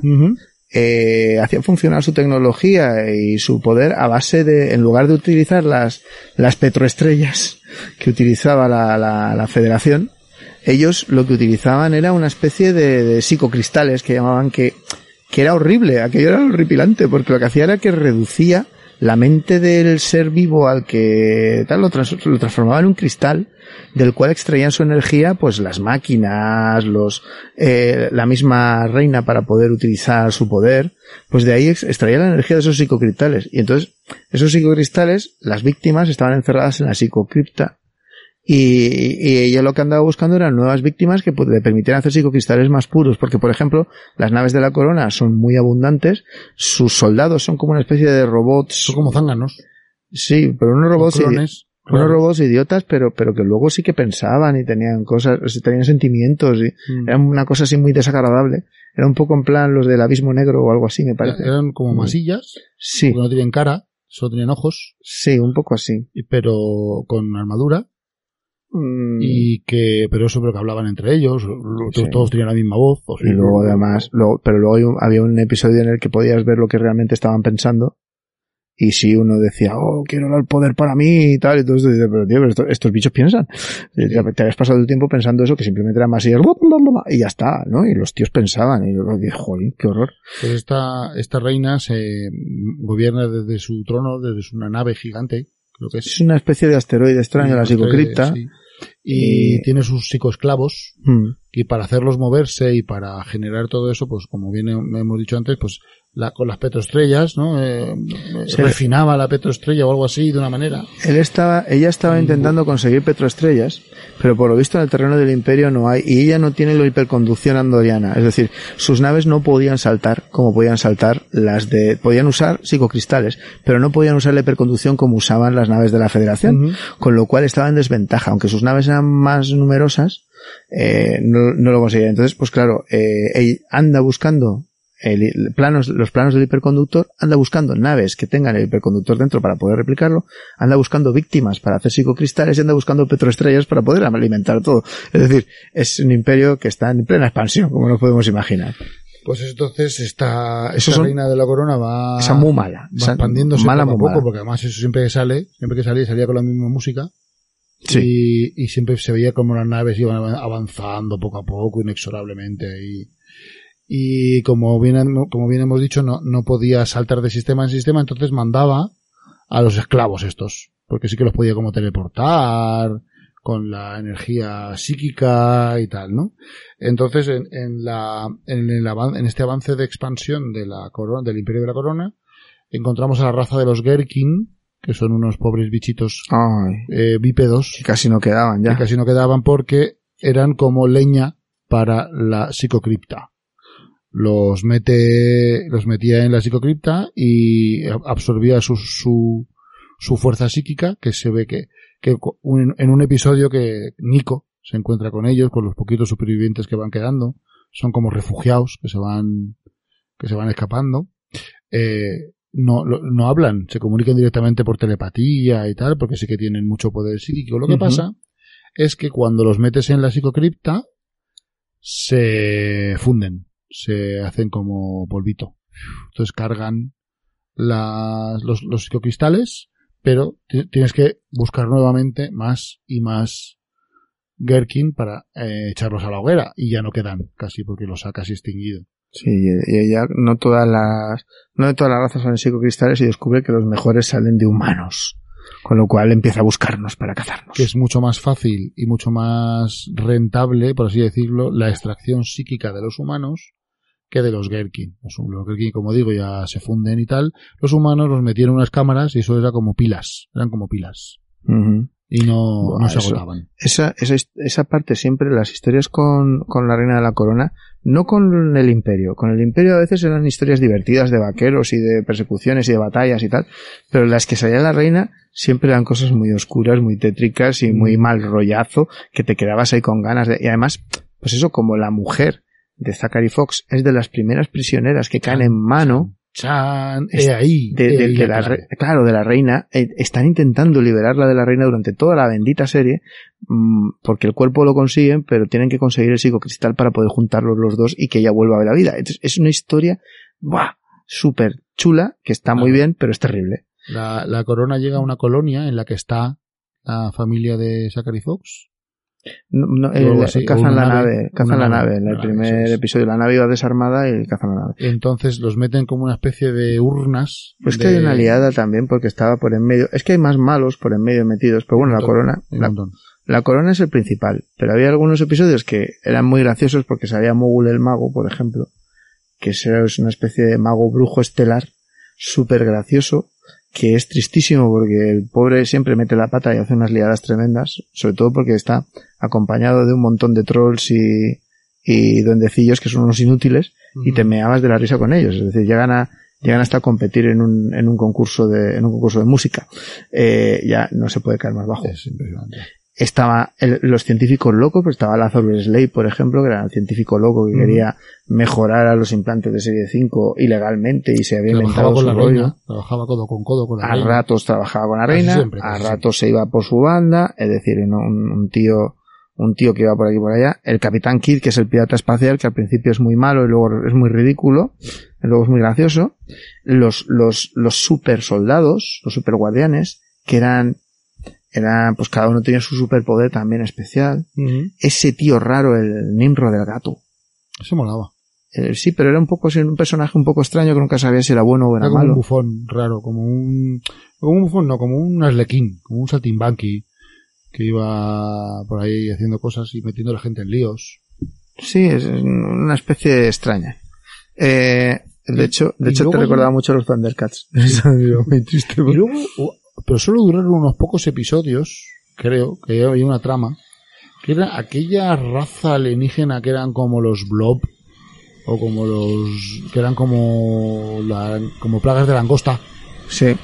eh, hacía funcionar su tecnología y su poder a base de, en lugar de utilizar las, las petroestrellas que utilizaba la, la, la federación, ellos lo que utilizaban era una especie de, de psicocristales que llamaban que, que era horrible, aquello era horripilante, porque lo que hacía era que reducía la mente del ser vivo al que tal lo, trans- lo transformaba en un cristal del cual extraían su energía pues las máquinas los eh, la misma reina para poder utilizar su poder pues de ahí ex- extraía la energía de esos psicocristales. Y entonces esos psicocristales las víctimas estaban encerradas en la psicocripta y, y ella lo que andaba buscando eran nuevas víctimas que le permitieran hacer psicocristales más puros, porque por ejemplo, las naves de la corona son muy abundantes, sus soldados son como una especie de robots. Son como zánganos. Sí, pero unos robots, clones. unos robots idiotas, pero, pero que luego sí que pensaban y tenían cosas, o sea, tenían sentimientos y Mm. era una cosa así muy desagradable. Era un poco en plan los del abismo negro o algo así, me parece. Eran como Mm. masillas, Sí, porque no tienen cara, solo tienen ojos, sí, un poco así. pero con armadura, Mm, y que, pero eso, pero que hablaban entre ellos, lo- Sí. todos tenían la misma voz. o Y luego además, luego, pero luego un- había un episodio en el que podías ver lo que realmente estaban pensando Y si uno decía, oh, quiero el poder para mí y tal, y todo esto, dice, pero tío, pero esto- estos bichos piensan. Te, te habías pasado el tiempo pensando eso, que simplemente era más y y ya está, ¿no? Y los tíos pensaban, y yo dije, joder, qué horror. Pues esta, esta reina se gobierna desde su trono, desde una nave gigante, creo que es. Es una especie de asteroide extraño, la psicocripta. Sí. Y Y- tiene sus psicoesclavos, Mm. y para hacerlos moverse y para generar todo eso, pues como bien he- hemos dicho antes, pues la, con las petroestrellas, ¿no? Eh, Sí. refinaba la petroestrella o algo así de una manera. Él estaba, ella estaba intentando conseguir petroestrellas, pero por lo visto en el terreno del imperio no hay, y ella no tiene la hiperconducción andoriana, es decir, sus naves no podían saltar como podían saltar las de, podían usar psicocristales, pero no podían usar la hiperconducción como usaban las naves de la federación, con lo cual estaba en desventaja, aunque sus naves eran más numerosas, eh, no, no lo conseguían. Entonces, pues claro, eh, ella anda buscando el, el planos, los planos del hiperconductor, anda buscando naves que tengan el hiperconductor dentro para poder replicarlo, anda buscando víctimas para hacer psicocristales y anda buscando petroestrellas para poder alimentar todo. Es decir, es un imperio que está en plena expansión, como nos podemos imaginar. Pues entonces esta, esta son- reina de la corona va, Esa muy mala. va expandiéndose mala, poco a poco, mala. porque además eso siempre que sale, siempre que salía, salía con la misma música. Sí. Y, y siempre se veía como las naves iban avan- avanzando poco a poco, inexorablemente. Y, y como bien, como bien hemos dicho, no, no podía saltar de sistema en sistema, entonces mandaba a los esclavos estos. Porque sí que los podía como teleportar, con la energía psíquica y tal, ¿no? Entonces, en, en la, en, el avan- en este avance de expansión de la corona, del Imperio de la Corona, encontramos a la raza de los Gherkin, que son unos pobres bichitos eh, bípedos que casi no quedaban ya. que casi no quedaban porque eran como leña para la psicocripta. Los mete, los metía en la psicocripta y ab- absorbía su, su, su fuerza psíquica, que se ve que, que un- en un episodio que Nico se encuentra con ellos, con los poquitos supervivientes que van quedando, son como refugiados que se van, que se van escapando, eh, no, no hablan, se comunican directamente por telepatía y tal, porque sí que tienen mucho poder psíquico. Lo que pasa es que cuando los metes en la psicocripta, se funden, se hacen como polvito. Entonces cargan las, los, los psicocristales, pero ti- tienes que buscar nuevamente más y más Gherkin para eh, echarlos a la hoguera y ya no quedan casi porque los ha casi extinguido. Sí, y ella, no todas las, no de todas las razas salen psicocristales y descubre que los mejores salen de humanos. Con lo cual empieza a buscarnos para cazarnos. que es mucho más fácil y mucho más rentable, por así decirlo, la extracción psíquica de los humanos que de los Gherkin. Los, los Gherkin, como digo, ya se funden y tal. Los humanos los metieron en unas cámaras y eso era como pilas, eran como pilas. Y no, no se eso- agotaban. esa, esa, esa parte siempre, las historias con, con la reina de la corona, no con el imperio. Con el imperio a veces eran historias divertidas de vaqueros y de persecuciones y de batallas y tal, pero las que salía la reina siempre eran cosas muy oscuras, muy tétricas y muy mal rollazo, que te quedabas ahí con ganas de, y además, pues eso, como la mujer de Zachary Fox es de las primeras prisioneras que caen en mano, Chan, Es- ahí. de, ahí de la claro, de la reina, eh, están intentando liberarla de la reina durante toda la bendita serie, mm, porque el cuerpo lo consiguen, pero tienen que conseguir el psicocristal para poder juntarlos los dos y que ella vuelva a ver la vida. Entonces, es una historia, ¡buah! súper chula, que está muy bien, pero es terrible. La, la corona llega a una colonia en la que está la familia de Zachary Fox. No, no, eh, así, cazan la nave, nave, cazan la nave. En el nave, primer episodio la nave iba desarmada y cazan la nave. Entonces los meten como una especie de urnas. Pues que hay una liada también porque estaba por en medio. Es que hay más malos por en medio metidos, pero bueno, la corona, la, corona es el principal, pero había algunos episodios que eran muy graciosos porque salía Mogul el mago, por ejemplo, que es una especie de mago brujo estelar, súper gracioso, que es tristísimo porque el pobre siempre mete la pata y hace unas liadas tremendas, sobre todo porque está acompañado de un montón de trolls y, y duendecillos que son unos inútiles y te meabas de la risa con ellos, es decir, llegan a llegan hasta a competir en un, en un concurso de en un concurso de música. Eh, ya no se puede caer más bajo. Es impresionante. Estaba el- los científicos locos, pues estaba Lazarus Slade, por ejemplo, que era el científico loco que Ujú. quería mejorar a los implantes de serie 5 ilegalmente y se había Trabajaba inventado con su la rollo. reina. Trabajaba codo con codo con la A reina. ratos trabajaba con la reina, siempre, a ratos se iba por su banda, es decir, un, un tío un tío que va por aquí y por allá, el Capitán Kidd, que es el pirata espacial, que al principio es muy malo y luego es muy ridículo, y luego es muy gracioso, los, los, los super soldados, los super guardianes, que eran, eran, pues cada uno tenía su superpoder también especial, ese tío raro, el Nimro del gato, Eso molaba. Eh, sí, pero era un poco, un personaje un poco extraño que nunca sabía si era bueno o era Era como un malo. bufón raro, como un, como un bufón, no, como un arlequín, como un saltimbanqui que iba por ahí haciendo cosas y metiendo a la gente en líos. Sí, es una especie extraña. Eh, de hecho, de hecho te recordaba mucho a los Thundercats. Eso era muy triste. Y luego, u- pero solo duraron unos pocos episodios, creo, que había una trama, que era aquella raza alienígena que eran como los blob, o como los, que eran como, la, como plagas de langosta, Sí,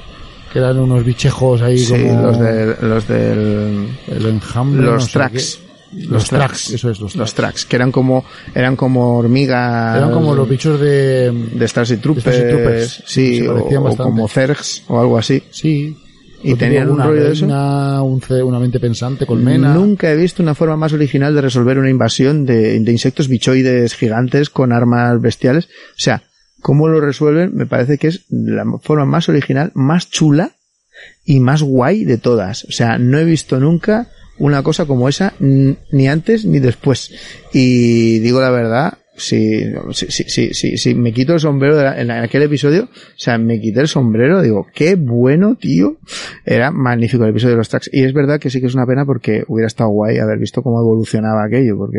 que eran unos bichejos ahí sí, como los del, los del, el enjambre, los no tracks. Los tracks, eso es, los Los tracks. que eran como, eran como hormigas. Eran como los bichos de, de Starship Troopers, de Starship Troopers. sí, o, como Zergs o algo así. sí, Y tenían un rollo de eso. un una mente pensante, colmena. Nunca he visto una forma más original de resolver una invasión de, de insectos bichoides gigantes con armas bestiales. O sea, cómo lo resuelven me parece que es la forma más original, más chula y más guay de todas. O sea, no he visto nunca una cosa como esa ni antes ni después. Y digo la verdad, si, si, si, si, me quito el sombrero de la- en aquel episodio, o sea, me quité el sombrero, digo, qué bueno, tío. Era magnífico el episodio de los tracks. Y es verdad que sí que es una pena porque hubiera estado guay haber visto cómo evolucionaba aquello, porque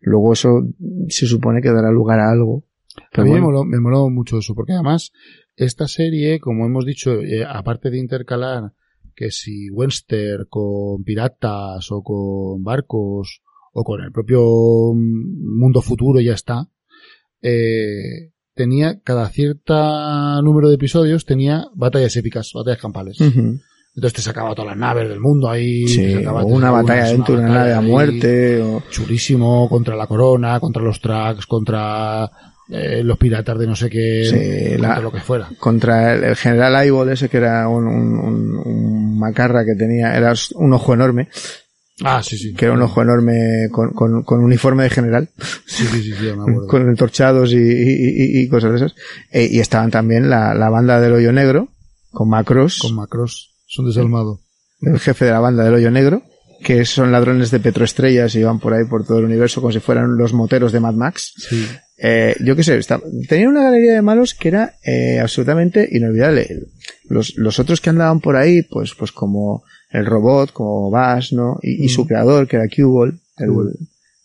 luego eso se supone que dará lugar a algo. A mí me, moló, me moló mucho eso, porque además esta serie, como hemos dicho, eh, aparte de intercalar que si Webster con piratas o con barcos o con el propio mm, mundo futuro ya está, eh, tenía cada cierta número de episodios tenía batallas épicas, batallas campales. Entonces te sacaba todas las naves del mundo ahí, te Sí, sacaba- o una batalla unas- dentro de una nave a muerte, o... chulísimo contra la corona, contra los tracks, contra eh, los piratas de no sé qué, Sí, contra la- lo que fuera. contra el, el general Aibol ese que era un, un, un- un macarra que tenía, era un ojo enorme, Ah, sí, sí. que era un ojo enorme con, con, con uniforme de general, Sí, sí, sí, sí, me acuerdo. con entorchados y, y, y- cosas de esas. Eh, y estaban también la, la banda del hoyo negro, con Macros, Con Macros. Es un desalmado. el jefe de la banda del hoyo negro, que son ladrones de petroestrellas y van por ahí por todo el universo como si fueran los moteros de Mad Max. Sí. Eh, yo qué sé, está- tenía una galería de malos que era eh, absolutamente inolvidable. Los, los otros que andaban por ahí, pues, pues como el robot, como Bass, ¿no? Y, y su creador, que era Q-Ball, el,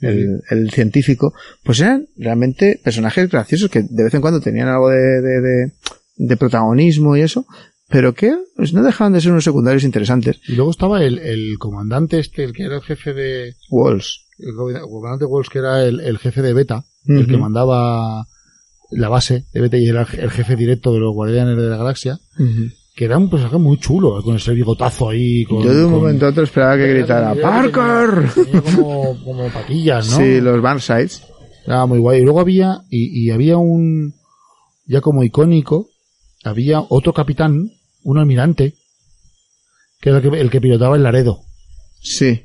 el, el científico, pues eran realmente personajes graciosos que de vez en cuando tenían algo de, de, de, de protagonismo y eso, pero que pues, no dejaban de ser unos secundarios interesantes. Y luego estaba el, el comandante este, el que era el jefe de... Walls. El comandante Walsh, que era el, el jefe de Beta, el que mandaba la base de Beta y era el jefe directo de los Guardianes de la Galaxia, que era un personaje muy chulo, con ese bigotazo ahí. Con, Yo de un con- momento a otro esperaba que gritara ¡Parker! Tenía como, como patillas, ¿no? Sí, los Barnsides. Era muy guay. Y luego había, y, y había un, ya como icónico, había otro capitán, un almirante, que era el que, el que pilotaba el Laredo, Sí.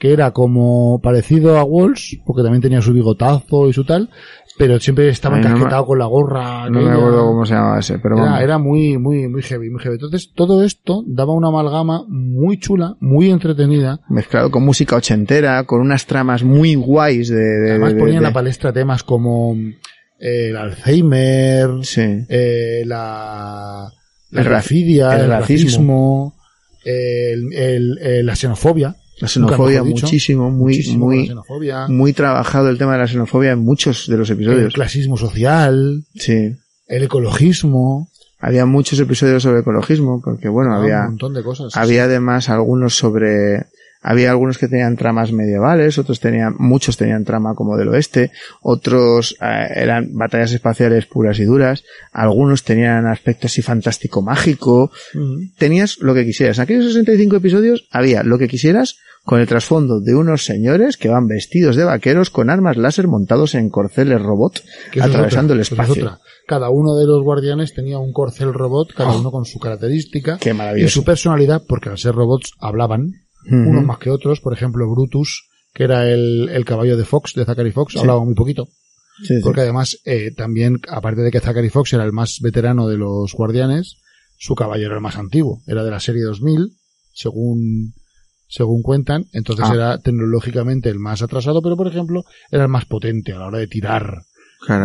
Que era como parecido a Walsh, porque también tenía su bigotazo y su tal, pero siempre estaba no encasquetado con la gorra. No me acuerdo cómo se llamaba ese, pero Era, era muy, muy, muy heavy, muy heavy. Entonces, todo esto daba una amalgama muy chula, muy entretenida. Mezclado con música ochentera, con unas tramas muy guays de... de- Además de- ponían en de- la palestra temas como eh, el Alzheimer, Sí. eh, la, la El ra- grafidia, el el, racismo. racismo, el, el- el- la xenofobia. La xenofobia muchísimo, muy, Muchísimo muy, xenofobia, muy trabajado el tema de la xenofobia en muchos de los el episodios. clasismo social, Sí. el ecologismo, Había muchos episodios sobre ecologismo, porque bueno, ah, había, un montón de cosas. había además algunos sobre, había algunos que tenían tramas medievales, otros tenían, muchos tenían trama como del oeste, otros eh, eran batallas espaciales puras y duras, algunos tenían aspecto así fantástico mágico, tenías lo que quisieras. En aquellos 65 episodios había lo que quisieras con el trasfondo de unos señores que van vestidos de vaqueros con armas láser montados en corceles robot es atravesando el es espacio. otra. Cada uno de los guardianes tenía un corcel robot, cada uno con su característica Qué y su personalidad, porque al ser robots hablaban, Unos más que otros. Por ejemplo, Brutus que era el, el caballo de Fox, de Zachary Fox, hablaba muy poquito. Sí, sí. Porque además, eh, también, aparte de que Zachary Fox era el más veterano de los guardianes, su caballo era el más antiguo. Era de la serie 2000, según, según cuentan. Entonces Ah. era tecnológicamente el más atrasado, pero por ejemplo, era el más potente a la hora de tirar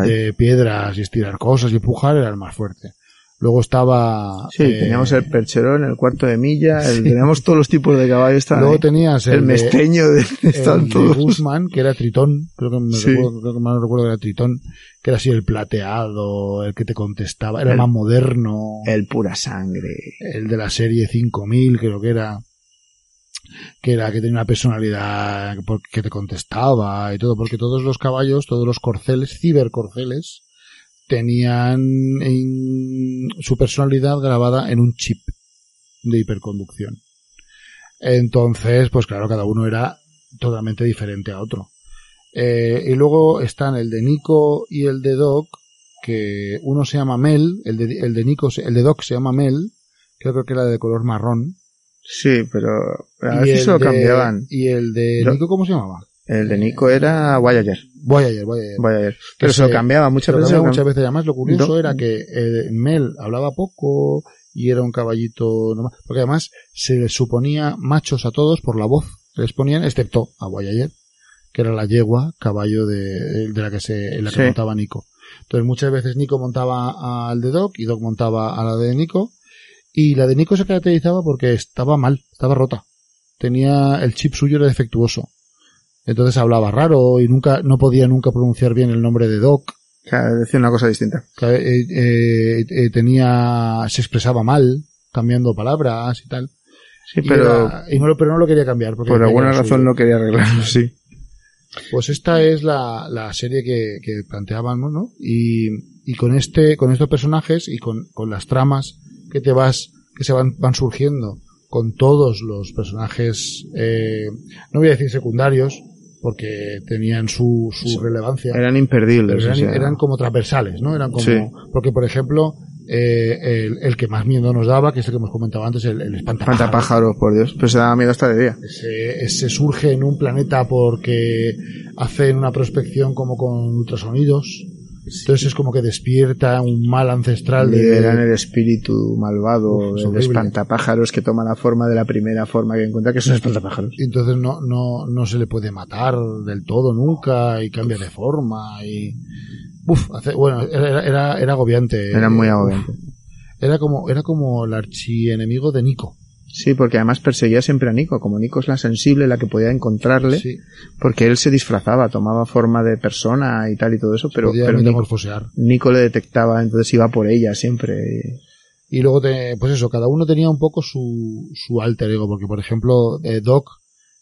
de piedras y estirar cosas y empujar, era el más fuerte. Luego estaba... Sí, eh, teníamos el percherón, el cuarto de milla, el- teníamos todos los tipos de caballos. Luego ahí. tenías el, el, de- mesteño, de, el de. Guzmán, que era Tritón, creo que, me Sí. recuerdo, creo que mal no recuerdo que era Tritón, que era así el plateado, el que te contestaba, era El- más moderno, El pura sangre. el de la serie 5000 creo que era, que era que tenía una personalidad que te contestaba y todo, porque todos los caballos, todos los corceles, cibercorceles, tenían en- su personalidad grabada en un chip de hiperconducción. Entonces, pues claro, cada uno era totalmente diferente a otro. Eh, y luego están el de Nico y el de Doc, que uno se llama Mel, el de, el de Nico, el de Doc se llama Mel, creo que era de color marrón. Sí, pero a y veces se lo de- cambiaban. Y el de Nico, ¿cómo se llamaba? El de Nico era Voyager. Voyager, Voyager. Voyager. Pero Que se lo cambiaba muchas lo veces. cambiaba muchas veces. Además, lo curioso era que eh, Mel hablaba poco y era un caballito normal. Porque además se les suponía machos a todos por la voz. Se les ponían, excepto a Voyager, que era la yegua, caballo de, de la que se, en la que Sí. montaba Nico. Entonces muchas veces Nico montaba al de Doc y Doc montaba a la de Nico. Y la de Nico se caracterizaba porque estaba mal, estaba rota. Tenía, el chip suyo era defectuoso. Entonces hablaba raro y nunca, no podía nunca pronunciar bien el nombre de Doc. Claro, decía una cosa distinta. eh, eh, eh, tenía, se expresaba mal, cambiando palabras y tal. Sí, Y pero era- y no lo, pero no lo quería cambiar. Porque por alguna razón no quería arreglarlo, sí. Pues esta es la, la serie que, que planteábamos, ¿no? Y, y con este, con estos personajes y con, con las tramas que te vas, que se van, van surgiendo con todos los personajes, eh, no voy a decir secundarios, porque tenían su, su Sí. relevancia. Eran imperdibles. Pero o eran, sea, eran como transversales, ¿no? Eran como, Sí. porque por ejemplo, eh, el, el que más miedo nos daba, que es el que hemos comentado antes, el, el espantapájaros. Espantapájaros, por Dios. Pero se daba miedo hasta de día. Ese, ese surge en un planeta porque hacen una prospección como con ultrasonidos. Entonces es como que despierta un mal ancestral de... Liberan el espíritu malvado Uf, es espantapájaros que toma la forma de la primera forma que encuentra, que es un espantapájaros. Entonces no, no, no se le puede matar del todo nunca y cambia de forma y... Uf, hace- bueno, era, era, era agobiante. Era muy Uf. agobiante. Era como, era como el archienemigo de Nico. Sí, porque además perseguía siempre a Nico. Como Nico es la sensible, la que podía encontrarle, Sí, porque él se disfrazaba, tomaba forma de persona y tal y todo eso, pero, pero Nico. Nico le detectaba, entonces iba por ella siempre. Y luego, te, pues eso, cada uno tenía un poco su, su alter ego, porque por ejemplo, eh, Doc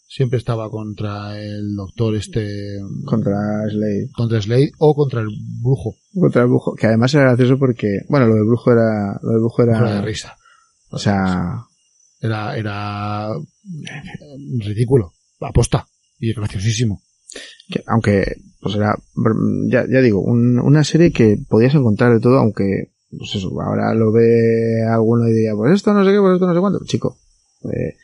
siempre estaba contra el doctor este, contra Slade. contra Slade o contra el brujo, Contra el brujo, que además era gracioso porque, bueno, lo del brujo era, lo del brujo de era, risa. o sea, Era, era eh, ridículo, aposta, y graciosísimo. que aunque, pues era, ya, ya digo, un- una serie que podías encontrar de todo, aunque, pues eso, ahora lo ve alguno y diría, pues esto no sé qué, pues esto no sé cuánto. Chico, eh,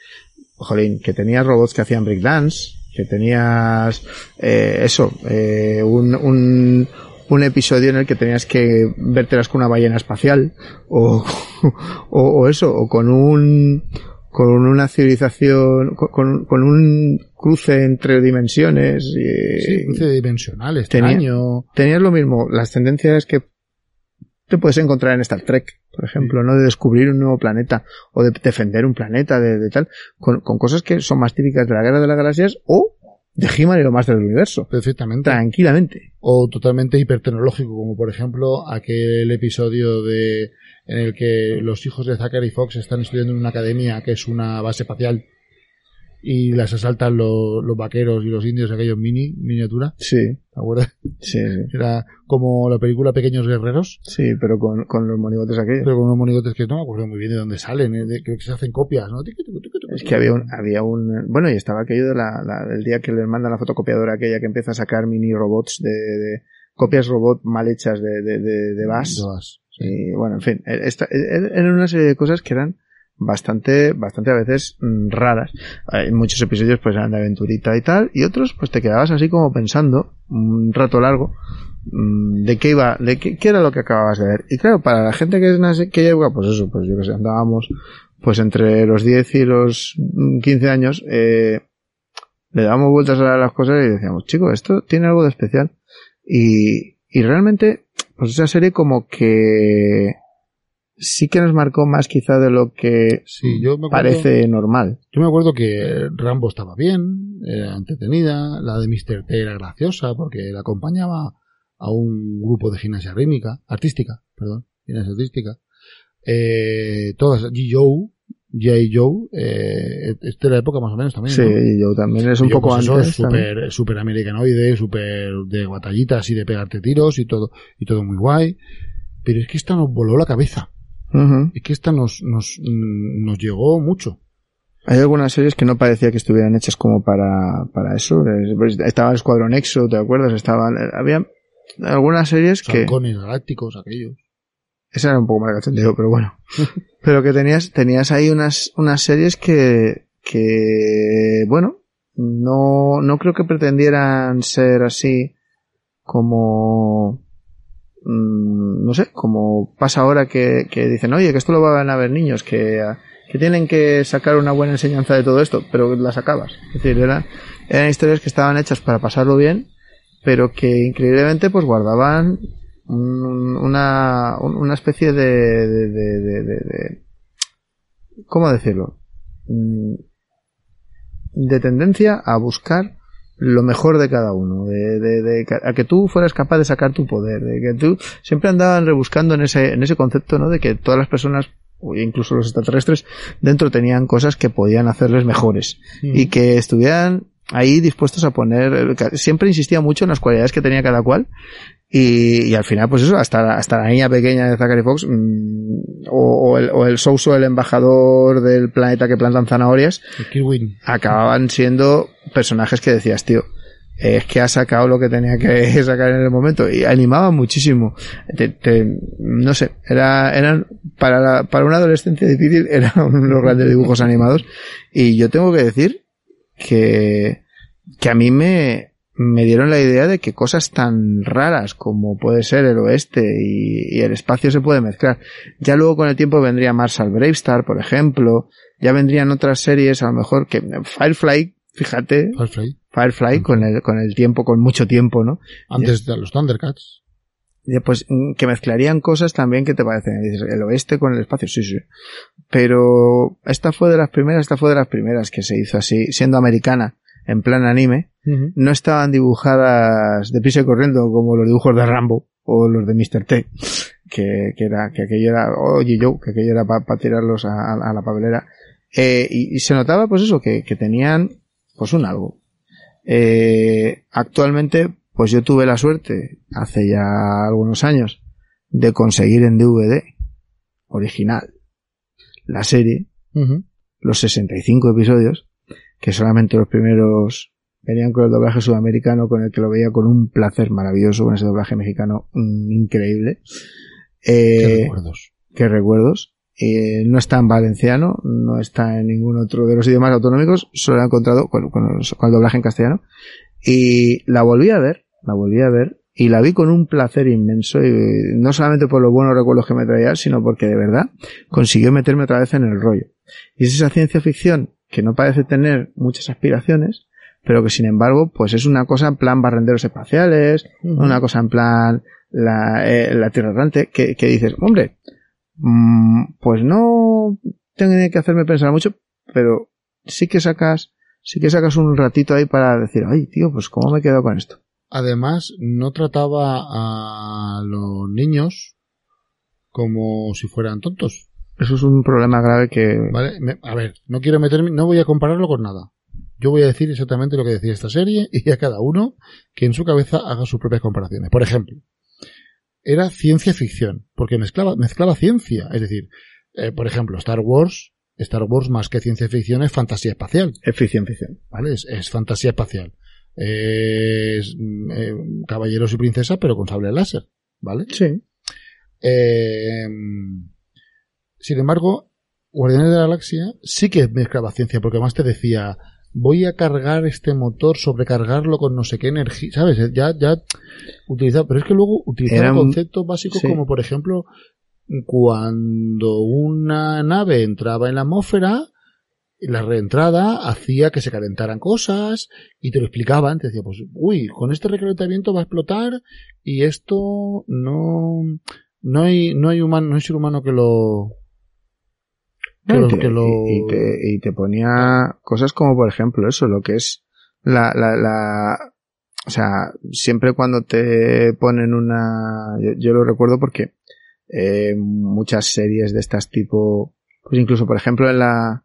jolín, que tenías robots que hacían breakdance, que tenías, eh, eso, eh, un, un, un episodio en el que tenías que vértelas con una ballena espacial, o, o, o eso, o con un, con una civilización, con- con, un cruce entre dimensiones. y- Sí, cruce dimensional, tenía- extraño. tenías lo mismo, las tendencias que te puedes encontrar en Star Trek, por ejemplo, ¿no? De descubrir un nuevo planeta o de defender un planeta, de, de tal, con, con cosas que son más típicas de la Guerra de las Galaxias o de He-Man y lo más del universo. Perfectamente. Tranquilamente. o totalmente hipertecnológico, como por ejemplo aquel episodio de en el que los hijos de Zachary Fox están estudiando en una academia que es una base espacial y las asaltan lo- los vaqueros y los indios aquellos mini miniatura, Sí, ¿te acuerdas? sí, sí. Era como la película Pequeños Guerreros, Sí, pero con, con los monigotes aquellos. pero con unos monigotes que no me acuerdo muy bien de dónde salen, ¿eh? de- creo que se hacen copias, ¿no? Es que había un, había un, bueno, y estaba aquello de la, la- del día que les mandan la fotocopiadora aquella que empieza a sacar mini robots de, de copias robot mal hechas de, de, de, de. Dos. Y bueno, en fin, esta, era una serie de cosas que eran bastante, bastante a veces mm, raras. Hay muchos episodios pues eran de aventurita y tal, y otros pues te quedabas así como pensando un rato largo mm, de qué iba, de qué, era lo que acababas de ver. Y claro, para la gente que es que lleva, pues eso, pues yo que sé, andábamos pues entre los 10 y los mm, 15 años, eh, le dábamos vueltas a las cosas y decíamos, chico, esto tiene algo de especial. Y, y realmente, pues esa serie como que sí que nos marcó más quizá de lo que Sí, yo me acuerdo, parece normal. yo me acuerdo que Rambo estaba bien, era entretenida, la de Mr. T era graciosa porque la acompañaba a un grupo de gimnasia rítmica, artística, perdón, gimnasia artística. Eh, todas, G. Joe, G.I. Joe, eh, es de la época más o menos también, Sí, ¿no? yo también es un poco pues antes. súper super americanoide, súper de batallitas y de pegarte tiros y todo, y todo muy guay. Pero es que esta nos voló la cabeza. Ujú. Es que esta nos, nos, mm, nos llegó mucho. Hay algunas series que no parecía que estuvieran hechas como para, para eso. Es- pues, Estaba el Escuadrón Exo, ¿te acuerdas? Estaban, había algunas series que, Halcones galácticos, aquellos. esa era un poco más cachondeo, pero bueno. pero que tenías, tenías ahí unas, unas series que, que, bueno, no, no creo que pretendieran ser así como, mm, no sé, como pasa ahora que, que dicen, oye, que esto lo van a ver niños, que, que tienen que sacar una buena enseñanza de todo esto, pero las sacabas. Es decir, eran, eran historias que estaban hechas para pasarlo bien, pero que increíblemente pues guardaban un- una, un- una especie de- de- ¿cómo decirlo? Mm, de tendencia a buscar lo mejor de cada uno, de, de- de a que tú fueras capaz de sacar tu poder, de que tú siempre andaban rebuscando en ese, en ese concepto, ¿no? De que todas las personas, incluso los extraterrestres, dentro tenían cosas que podían hacerles mejores y que estuvieran ahí dispuestos a poner, siempre insistía mucho en las cualidades que tenía cada cual y, y al final, pues eso, hasta, hasta la niña pequeña de Zachary Fox, mm, o, o el, o el Souso, el embajador del planeta que plantan zanahorias, acababan siendo personajes que decías, tío, es que ha sacado lo que tenía que sacar en el momento y animaban muchísimo. Te- te- no sé, era, eran, para, la- para una adolescencia difícil eran los grandes dibujos animados. Y yo tengo que decir que, que a mí me, me dieron la idea de que cosas tan raras como puede ser el oeste y, y el espacio se puede mezclar. Ya luego con el tiempo vendría Marshall Bravestar, por ejemplo, ya vendrían otras series, a lo mejor que Firefly, fíjate, Firefly. Firefly con el, con el tiempo, con mucho tiempo, ¿no? Antes de los Thundercats. Pues mm, que mezclarían cosas también que te parecen. El oeste con el espacio, sí, sí. Pero esta fue de las primeras, esta fue de las primeras que se hizo así, siendo americana, en plan anime. No estaban dibujadas de prisa y corriendo como los dibujos de Rambo o los de Mr. T, que, que era, que aquello era, oye yo, que aquello era para tirarlos a, a- a la papelera. Eh, y, y se notaba pues eso, que, que tenían pues un algo. Eh, actualmente, pues yo tuve la suerte, hace ya algunos años, de conseguir en DVD original la serie, Ujú. los 65 episodios, que solamente los primeros venían con el doblaje sudamericano, con el que lo veía con un placer maravilloso, con ese doblaje mexicano mm, increíble. Qué Eh, recuerdos. qué recuerdos. Eh, no está en valenciano, no está en ningún otro de los idiomas autonómicos, solo he encontrado con, con los- con el doblaje en castellano. Y la volví a ver, la volví a ver, y la vi con un placer inmenso, y no solamente por los buenos recuerdos que me traía, sino porque de verdad consiguió meterme otra vez en el rollo. Y es esa ciencia ficción que no parece tener muchas aspiraciones, pero que sin embargo, pues es una cosa en plan barrenderos espaciales, una cosa en plan la, eh, la Tierra errante, que, que dices, hombre, mm, pues no tiene que hacerme pensar mucho, pero sí que sacas, sí que sacas un ratito ahí para decir, ay, tío, pues cómo me he quedado con esto. Además, no trataba a los niños como si fueran tontos. Eso es un problema grave que, ¿Vale? Me- a ver, no quiero meterme, no voy a compararlo con nada. Yo voy a decir exactamente lo que decía esta serie y a cada uno que en su cabeza haga sus propias comparaciones. Por ejemplo, era ciencia ficción, porque mezclaba, mezclaba ciencia. Es decir, eh, por ejemplo, Star Wars, Star Wars más que ciencia ficción es fantasía espacial. es ficción, ficción. ¿Vale? Es, es fantasía espacial. Es eh, caballeros y princesa, pero con sable láser. ¿Vale? Sí. Eh, sin embargo, Guardianes de la Galaxia sí que mezclaba ciencia, porque además te decía, voy a cargar este motor, sobrecargarlo con no sé qué energía, ¿sabes? Ya, ya utilizaba, pero es que luego utilizaba conceptos básicos sí. como, por ejemplo, cuando una nave entraba en la atmósfera, la reentrada hacía que se calentaran cosas y te lo explicaban, te decía, pues, uy, con este recalentamiento va a explotar y esto no, no hay, no hay humano, no hay ser humano que lo, que No, lo, y, te, que lo- y- y te, y te ponía cosas como, por ejemplo, eso, lo que es la, la, la, o sea, siempre cuando te ponen una, yo, yo lo recuerdo porque eh, muchas series de estas tipo, pues incluso, por ejemplo, en la,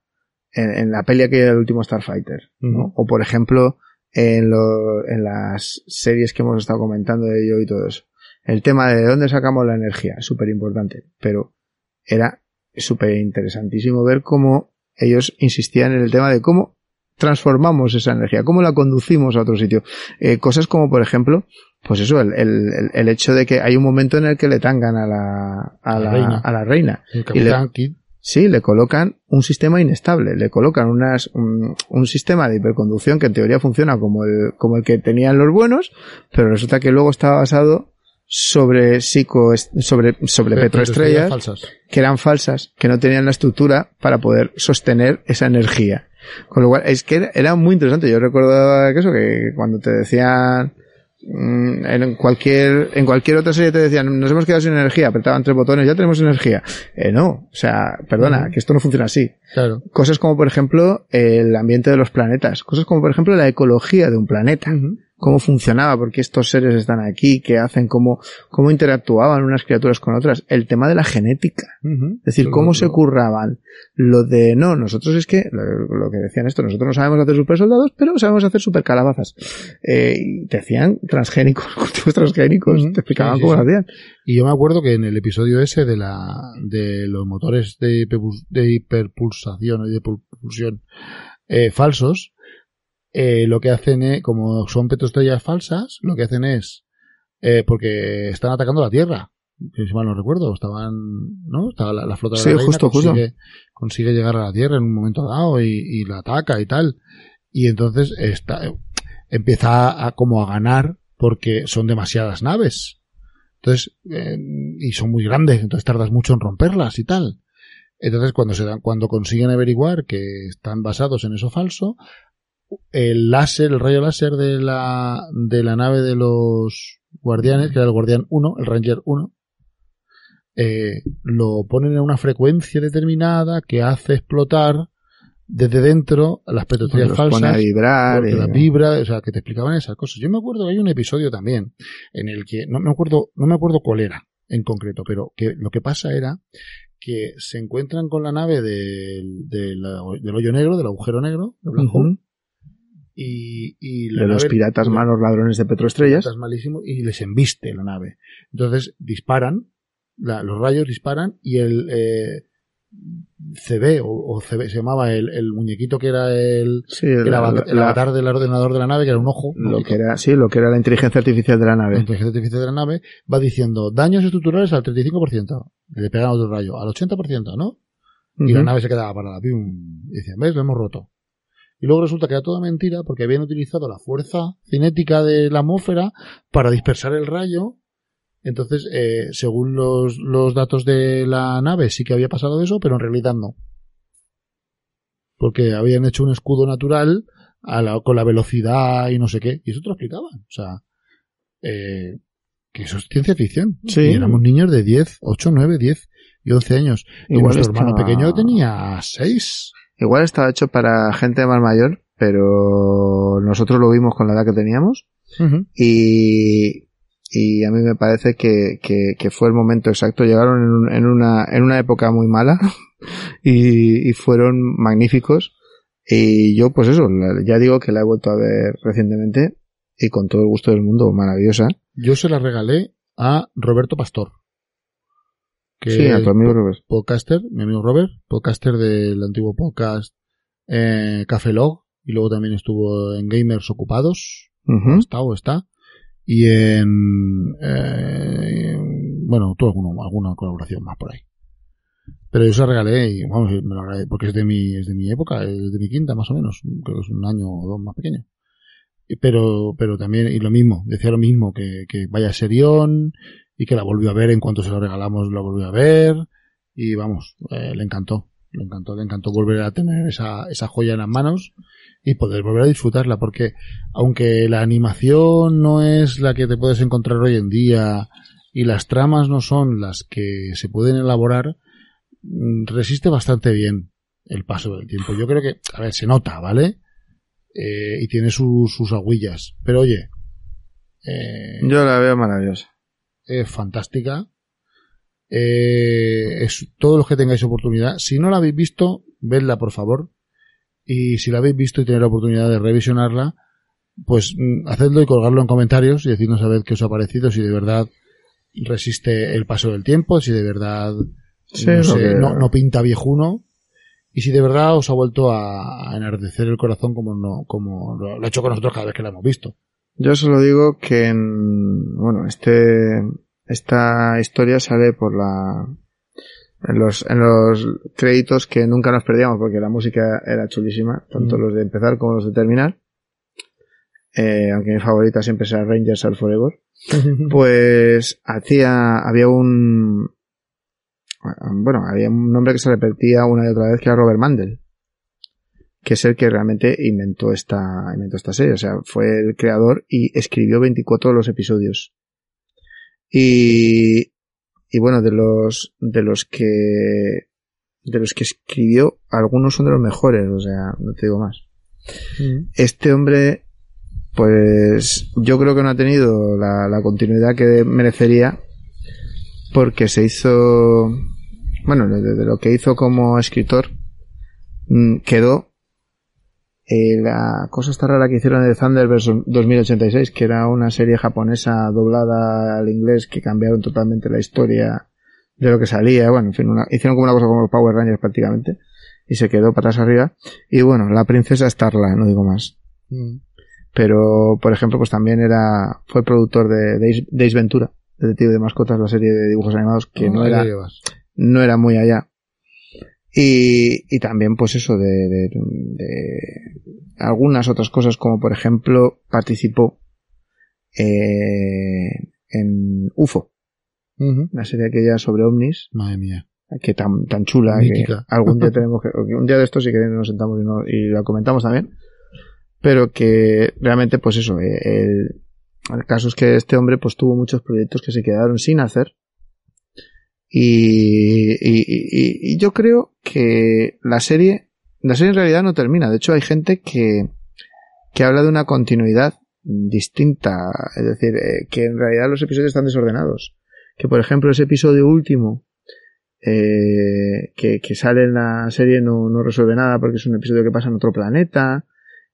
en, en la peli aquella del último Starfighter. O por ejemplo, en, lo, en las series que hemos estado comentando de ello y todo eso. El tema de dónde sacamos la energía súper importante, pero era súper interesantísimo ver cómo ellos insistían en el tema de cómo transformamos esa energía, cómo la conducimos a otro sitio. Eh, cosas como, por ejemplo, pues eso, el, el, el- hecho de que hay un momento en el que le tangan a la, a la la, reina. a la reina. el y Kidd. Sí, le colocan un sistema inestable, le colocan unas, un, un sistema de hiperconducción que en teoría funciona como el, como el que tenían los buenos, pero resulta que luego estaba basado sobre psico, sobre, sobre petroestrellas falsas. que eran falsas, que no tenían la estructura para poder sostener esa energía. Con lo cual, es que era, era muy interesante. Yo recordaba que eso, que cuando te decían, en cualquier, en cualquier otra serie te decían, nos hemos quedado sin energía, apretaban tres botones, ya tenemos energía. Eh, no, o sea, perdona, que esto no funciona así. Claro. Cosas como, por ejemplo, el ambiente de los planetas. Cosas como, por ejemplo, la ecología de un planeta. Cómo funcionaba, por qué estos seres están aquí, qué hacen, cómo, cómo interactuaban unas criaturas con otras. El tema de la genética. Es decir, cómo se curraban. Lo de, no, nosotros es que, lo, lo que decían esto, nosotros no sabemos hacer super soldados, pero sabemos hacer super calabazas. Eh, y te decían transgénicos, cultivos transgénicos, Ujú. te explicaban Sí, cómo sí. lo hacían. Y yo me acuerdo que en el episodio ese de la de los motores de hiperpulsación y de propulsión eh, falsos, eh, lo que hacen es, como son petroestrellas falsas, lo que hacen es, eh, porque están atacando la Tierra, si mal no recuerdo, estaban, ¿no? Estaba la, la flota de Sí, la reina justo, justo. consigue, consigue llegar a la Tierra en un momento dado y, y la ataca y tal. Y entonces está, empieza a, a como a ganar porque son demasiadas naves. Entonces, eh, y son muy grandes, entonces tardas mucho en romperlas y tal. Entonces, cuando se dan, cuando consiguen averiguar que están basados en eso falso, el láser, el rayo láser de la, de la nave de los guardianes, que era el guardián 1, el ranger 1, eh, lo ponen en una frecuencia determinada que hace explotar desde dentro las Los falsas pone a vibrar. porque y- la vibra, o sea, que te explicaban esas cosas. Yo me acuerdo que hay un episodio también en el que no me acuerdo, no me acuerdo cuál era en concreto, pero que lo que pasa era que se encuentran con la nave del, del, del hoyo negro, del agujero negro, del black hole. Y, y la de los piratas malos ladrones de petroestrellas. piratas malísimos, y les embiste la nave. Entonces disparan, la- los rayos disparan y el eh, CB o, o CB se llamaba el, el muñequito que era el, Sí, el, avatar del ordenador de la nave, que era un ojo. lo que era, sí, lo que era la inteligencia artificial de la la nave. inteligencia artificial de la nave va diciendo daños estructurales al 35%. Le pegan otro rayo. Al 80%, ¿no? Y la nave se quedaba parada. Y decían, ¿ves? Lo hemos roto. Y luego resulta que era toda mentira porque habían utilizado la fuerza cinética de la atmósfera para dispersar el rayo. Entonces, eh, según los, los datos de la nave, sí que había pasado eso, pero en realidad no. Porque habían hecho un escudo natural a la- con la velocidad y no sé qué. Y eso te lo explicaban. O sea, eh, que eso es ciencia ficción. Sí. Y éramos niños de 10, 8, 9, 10 y 11 años. Y nuestro hermano pequeño tenía 6. Igual estaba hecho para gente más mayor, pero nosotros lo vimos con la edad que teníamos. y, y a mí me parece que, que, que fue el momento exacto. Llegaron en, un- en una, en una época muy mala y, y fueron magníficos. Y yo, pues eso, ya digo que la he vuelto a ver recientemente y con todo el gusto del mundo, maravillosa. Yo se la regalé a Roberto Pastor. Que Sí, a tu amigo Robert. podcaster, mi amigo Robert, podcaster del antiguo podcast eh, Café Log, y luego también estuvo en Gamers Ocupados, Ujú. está o está, y en, eh, bueno, tuvo alguno- alguna colaboración más por ahí. Pero yo se la regalé y, vamos, me lo agradezco porque es de mi, es de mi época, es de mi quinta más o menos, creo que es un año o dos más pequeño. Pero, pero también, y lo mismo, decía lo mismo, que, que vaya serión y que la volvió a ver en cuanto se lo regalamos, la volvió a ver y vamos, eh, le encantó, le encantó, le encantó volver a tener esa, esa joya en las manos y poder volver a disfrutarla porque aunque la animación no es la que te puedes encontrar hoy en día y las tramas no son las que se pueden elaborar, mm, resiste bastante bien el paso del tiempo. Yo creo que, a ver, se nota, ¿vale? Eh, y tiene sus, sus agüillas. Pero oye, eh, Yo la veo maravillosa. Es fantástica. Eh, es, todos los que tengáis oportunidad, si no la habéis visto, vedla por favor. Y si la habéis visto y tenéis la oportunidad de revisionarla, pues mm, hacedlo y colgarlo en comentarios y decidnos a ver qué os ha parecido, si de verdad resiste el paso del tiempo, si de verdad Sí, no, sé, que- no, no pinta viejuno y si de verdad os ha vuelto a, a enardecer el corazón como no, como lo, lo ha hecho con nosotros cada vez que la hemos visto. Yo solo digo que en, bueno, este, esta historia sale por la, en los, en los créditos que nunca nos perdíamos porque la música era chulísima, tanto Mm. los de empezar como los de terminar. Eh, aunque mi favorita siempre será Rangers All Forever. Pues hacía, había un, bueno, había un nombre que se repetía una y otra vez que era Robert Mandel, que es el que realmente inventó esta, inventó esta serie, o sea, fue el creador y escribió 24 de los episodios. Y, y bueno, de los, de los que, de los que escribió, algunos son de los mejores, o sea, no te digo más. Este hombre, pues yo creo que no ha tenido la, la continuidad que merecería porque se hizo, bueno, de, de lo que hizo como escritor, mm, quedó eh, la cosa está rara que hicieron de Thunderverse 2086, que era una serie japonesa doblada al inglés que cambiaron totalmente la historia de lo que salía. Bueno, en fin, una- hicieron como una cosa como los Power Rangers prácticamente y se quedó patas arriba. Y bueno, la princesa Starla, no digo más. Mm. Pero, por ejemplo, pues también era, fue productor de Days, Days Ventura, Detective de Mascotas, la serie de dibujos animados, que no era, no era muy allá. Y, y también, pues eso, de, de, de algunas otras cosas, como por ejemplo, participó eh, en UFO, Ujú. la serie aquella sobre ovnis, Madre mía. que tan, tan chula, que Mítica. algún día tenemos que, un día de estos si queréis nos sentamos y, no- y la comentamos también, pero que realmente, pues eso, eh, el, el caso es que este hombre pues tuvo muchos proyectos que se quedaron sin hacer, y, y, y- y yo creo que la serie, la serie en realidad no termina. De hecho, hay gente que, que habla de una continuidad distinta. Es decir, eh, que en realidad los episodios están desordenados. Que por ejemplo ese episodio último, eh, que, que sale en la serie no, no resuelve nada porque es un episodio que pasa en otro planeta.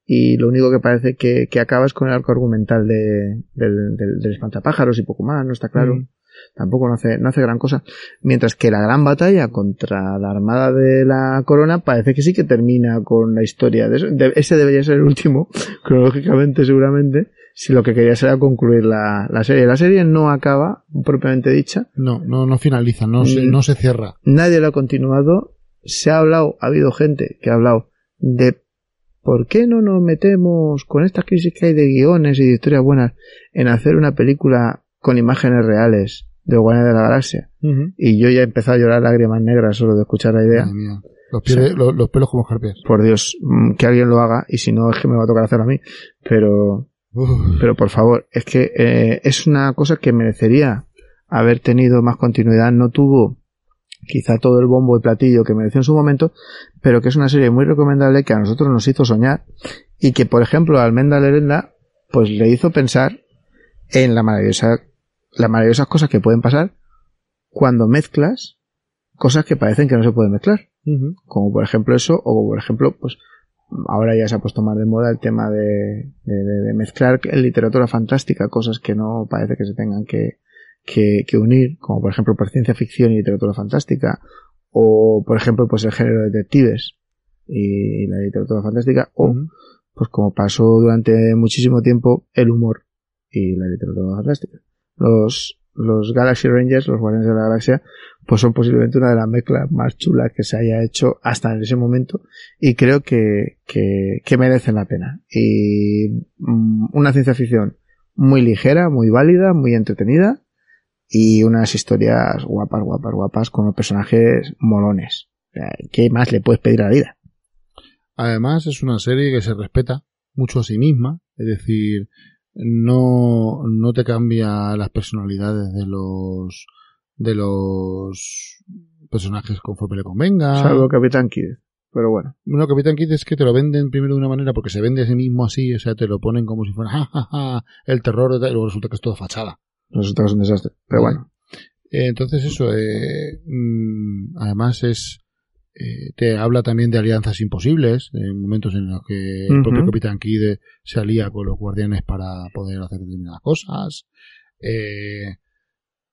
Y lo único que parece que, que acaba es con el arco argumental de, del, del, del espantapájaros y poco más, no está claro Mm. Tampoco no hace, no hace gran cosa. Mientras que la gran batalla contra la armada de la corona parece que sí que termina con la historia de eso. De- ese debería ser el último, cronológicamente seguramente, si lo que quería era concluir la, la serie. La serie no acaba, propiamente dicha. No, no, no finaliza, no se, no se cierra. Nadie lo ha continuado. Se ha hablado, ha habido gente que ha hablado de por qué no nos metemos con esta crisis que hay de guiones y de historias buenas en hacer una película con imágenes reales de Guardianes de la Galaxia. Y yo ya he empezado a llorar lágrimas negras solo de escuchar la idea. Madre mía. Los, pies- los, los pelos como escarpias. Por Dios, mm, que alguien lo haga y si no es que me va a tocar hacerlo a mí. Pero, Uf. pero por favor, es que eh, es una cosa que merecería haber tenido más continuidad. No tuvo quizá todo el bombo y platillo que mereció en su momento, pero que es una serie muy recomendable que a nosotros nos hizo soñar y que, por ejemplo, a Almenda Lerenda, pues le hizo pensar en la maravillosa, las maravillosas cosas que pueden pasar cuando mezclas cosas que parecen que no se pueden mezclar. Como por ejemplo eso, o por ejemplo, pues ahora ya se ha puesto más de moda el tema de, de- mezclar en literatura fantástica cosas que no parece que se tengan que, que, que unir, como por ejemplo por ciencia ficción y literatura fantástica, o por ejemplo pues el género de detectives y la literatura fantástica, o pues como pasó durante muchísimo tiempo el humor y la literatura fantástica. Los, los Galaxy Rangers, los Guardianes de la Galaxia, pues son posiblemente una de las mezclas más chulas que se haya hecho hasta en ese momento y creo que, que, que merecen la pena. Y mm, una ciencia ficción muy ligera, muy válida, muy entretenida y unas historias guapas, guapas, guapas con los personajes molones. ¿Qué más le puedes pedir a la vida? Además, es una serie que se respeta mucho a sí misma, es decir, no, no te cambia las personalidades de los de los personajes conforme le convenga. Salvo Capitán Kidd. Pero bueno. Bueno, Capitán Kidd es que te lo venden primero de una manera porque se vende a sí mismo así, o sea, te lo ponen como si fuera "Ja, ja, ja, el terror, y luego resulta que es todo fachada. Resulta que es un desastre. Pero bueno. Eh, Entonces eso, eh, mm, además es, eh, te habla también de alianzas imposibles, en momentos en los que el propio Capitán Kidd se alía con los guardianes para poder hacer determinadas cosas. Eh,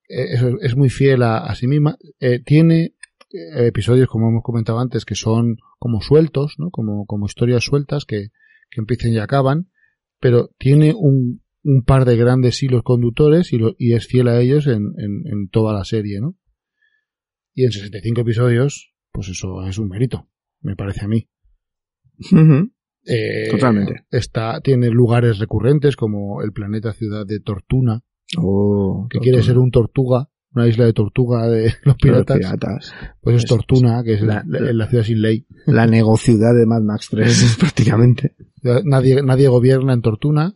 eh, es muy fiel a, a sí misma. Eh, tiene eh, episodios, como hemos comentado antes, que son como sueltos, ¿no? Como, como historias sueltas que, que empiezan y acaban, pero tiene un, un par de grandes hilos conductores y, lo- y es fiel a ellos en, en, en toda la serie, ¿no? Y en 65 episodios, pues eso es un mérito, me parece a mí. Eh, Totalmente. Está, tiene lugares recurrentes como el planeta ciudad de Tortuna, Oh, que quiere ser un tortuga, una isla de tortuga de los Los piratas. Pues es Es- Tortuna, que es la- la, la- la ciudad sin ley. La negociudad de Mad Max 3 prácticamente. Nadie, nadie gobierna en Tortuna.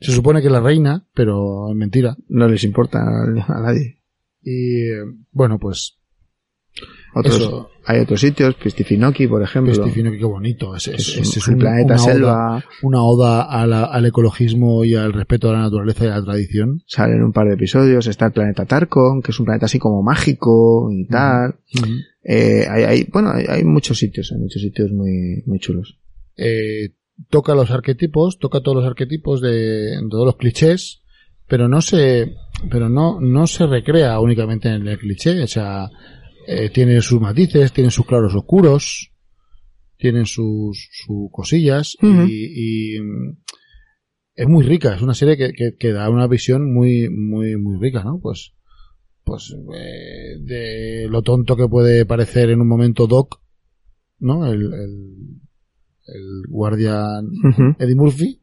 Se supone que la reina, pero es mentira. No les importa a, a nadie. Y eh, bueno, pues Otros, Eso. hay otros sitios, Pistifinoki, por ejemplo. Pistifino, que qué bonito. Es, es, es un- es- planeta una selva. Oda, una oda a la- al ecologismo y al respeto a la naturaleza y a la tradición. Salen un par de episodios. Está el planeta Tarkon, que es un planeta así como mágico y tal. Eh, hay, hay, bueno, hay, hay muchos sitios, hay muchos sitios muy, muy chulos. Eh, toca los arquetipos, toca todos los arquetipos de, de todos los clichés, pero no se, pero no, no se recrea únicamente en el cliché, o sea, eh, tiene sus matices, tiene sus claros oscuros, tienen sus, sus cosillas y, y, es muy rica, es una serie que, que, que da una visión muy, muy, muy rica, ¿no? Pues, pues, eh, de lo tonto que puede parecer en un momento Doc, ¿no? El, el, el guardián. Eddie Murphy,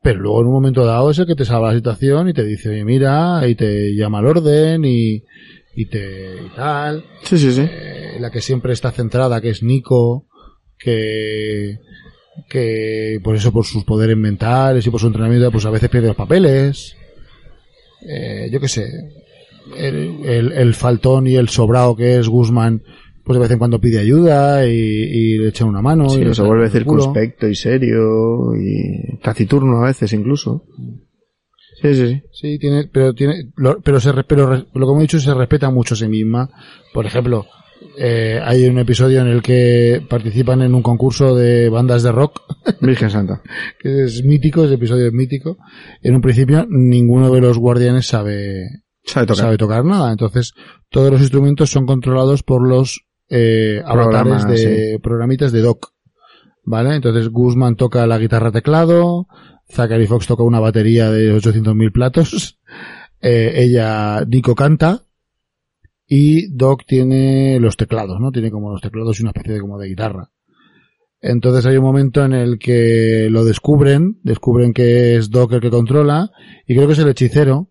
pero luego en un momento dado es el que te salva la situación y te dice, oye, mira, y te llama al orden y, y te, y tal. Sí, sí, sí. Eh, la que siempre está centrada, que es Nico, que, que por eso, por sus poderes mentales y por su entrenamiento, pues a veces pierde los papeles. Eh, yo qué sé. El, el, el faltón y el sobrado que es Guzmán, pues de vez en cuando pide ayuda y, y le echa una mano. Sí, y se vuelve circunspecto y serio y taciturno a veces incluso. Sí, sí, sí. Sí, tiene, pero tiene, lo, pero se, pero lo que hemos dicho se respeta mucho a sí misma. Por ejemplo, eh, hay un episodio en el que participan en un concurso de bandas de rock, Virgen Santa. que es mítico, ese episodio es mítico. En un principio, ninguno de los guardianes sabe, Sabe tocar. sabe tocar nada. Entonces, todos los instrumentos son controlados por los eh, avatares de programitas de Doc. ¿Vale? Entonces, Guzmán toca la guitarra teclado, Zachary Fox toca una batería de 800.000 platos, eh, ella, Nico canta, y Doc tiene los teclados, ¿no? Tiene como los teclados y una especie de como de guitarra. Entonces hay un momento en el que lo descubren, descubren que es Doc el que controla, y creo que es el hechicero,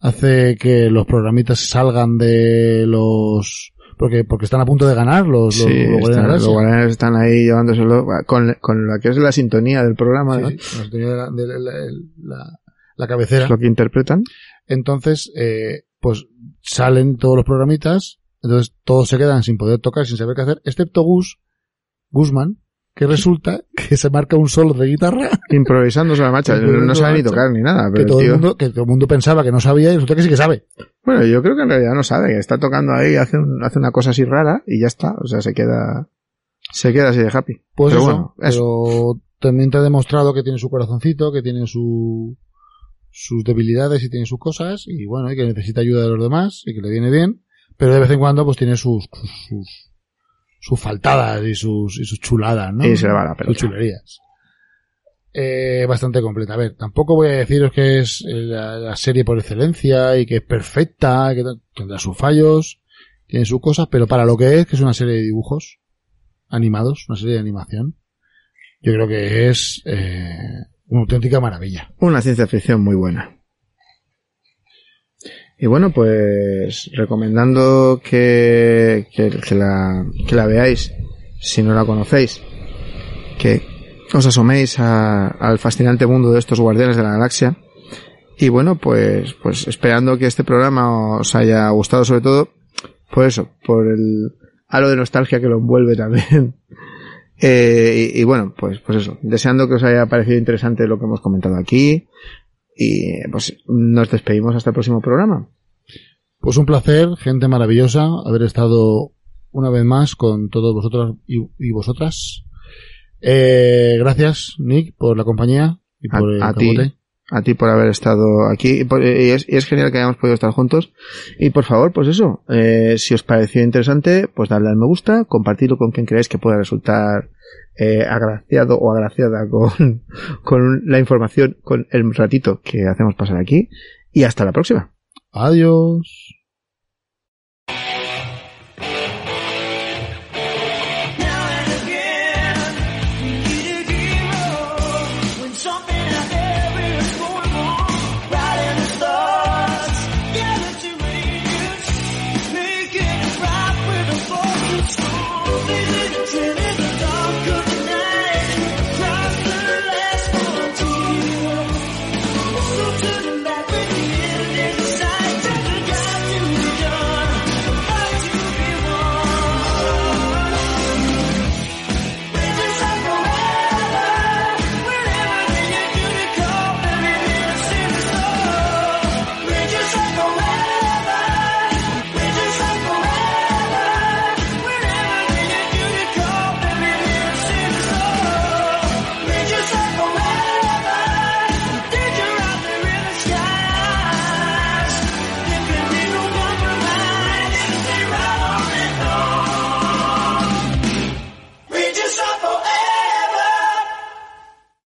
hace que los programitas salgan de los, porque, porque están a punto de ganar los, los, Sí, los de la están, los están ahí llevándoselo con, con lo que es la sintonía del programa, ¿no? Sí, sí, nos tenía la, de la- la- la- la cabecera. Es lo que interpretan. Entonces, eh, pues salen todos los programitas, entonces todos se quedan sin poder tocar, sin saber qué hacer, excepto Gus, Guzman, que resulta que se marca un solo de guitarra Improvisando sobre la marcha. No sabe ni tocar ni nada. que Pero todo, el tío- mundo, que todo el mundo pensaba que no sabía y resulta que sí que sabe. Bueno, yo creo que en realidad no sabe, que está tocando ahí, hace, un- hace una cosa así rara y ya está. O sea, se queda, se queda así de happy. Pues Pero eso, bueno, eso. pero también te ha demostrado que tiene su corazoncito, que tiene su, sus debilidades y tiene sus cosas, y bueno, y que necesita ayuda de los demás, y que le viene bien, pero de vez en cuando pues tiene sus, sus, sus, sus faltadas y sus, y sus chuladas, ¿no? Y se le va la pelota. Sus chulerías. eh, bastante completa. A ver, tampoco voy a deciros que es eh, la, la serie por excelencia y que es perfecta, que tendrá sus fallos, tiene sus cosas, pero para lo que es, que es una serie de dibujos animados, una serie de animación, yo creo que es eh, una auténtica maravilla. Una ciencia ficción muy buena. Y bueno, pues recomendando que, que, la, que la veáis, si no la conocéis, que os asoméis a- al fascinante mundo de estos guardianes de la galaxia. Y bueno, pues, pues esperando que este programa os haya gustado sobre todo, por eso, por el halo de nostalgia que lo envuelve también. Eh, y, y bueno, pues, pues eso, deseando que os haya parecido interesante lo que hemos comentado aquí. Y pues nos despedimos hasta el próximo programa. Pues un placer, gente maravillosa, haber estado una vez más con todos vosotros y, y vosotras. Eh, gracias, Nick, por la compañía y A- por el a ti. A ti por haber estado aquí. Y, por- es, genial que hayamos podido estar juntos. Y por favor, pues eso, eh, si os pareció interesante, pues darle al me gusta, compartirlo con quien creáis que pueda resultar eh, agraciado o agraciada con, con la información, con el ratito que hacemos pasar aquí. Y hasta la próxima. Adiós.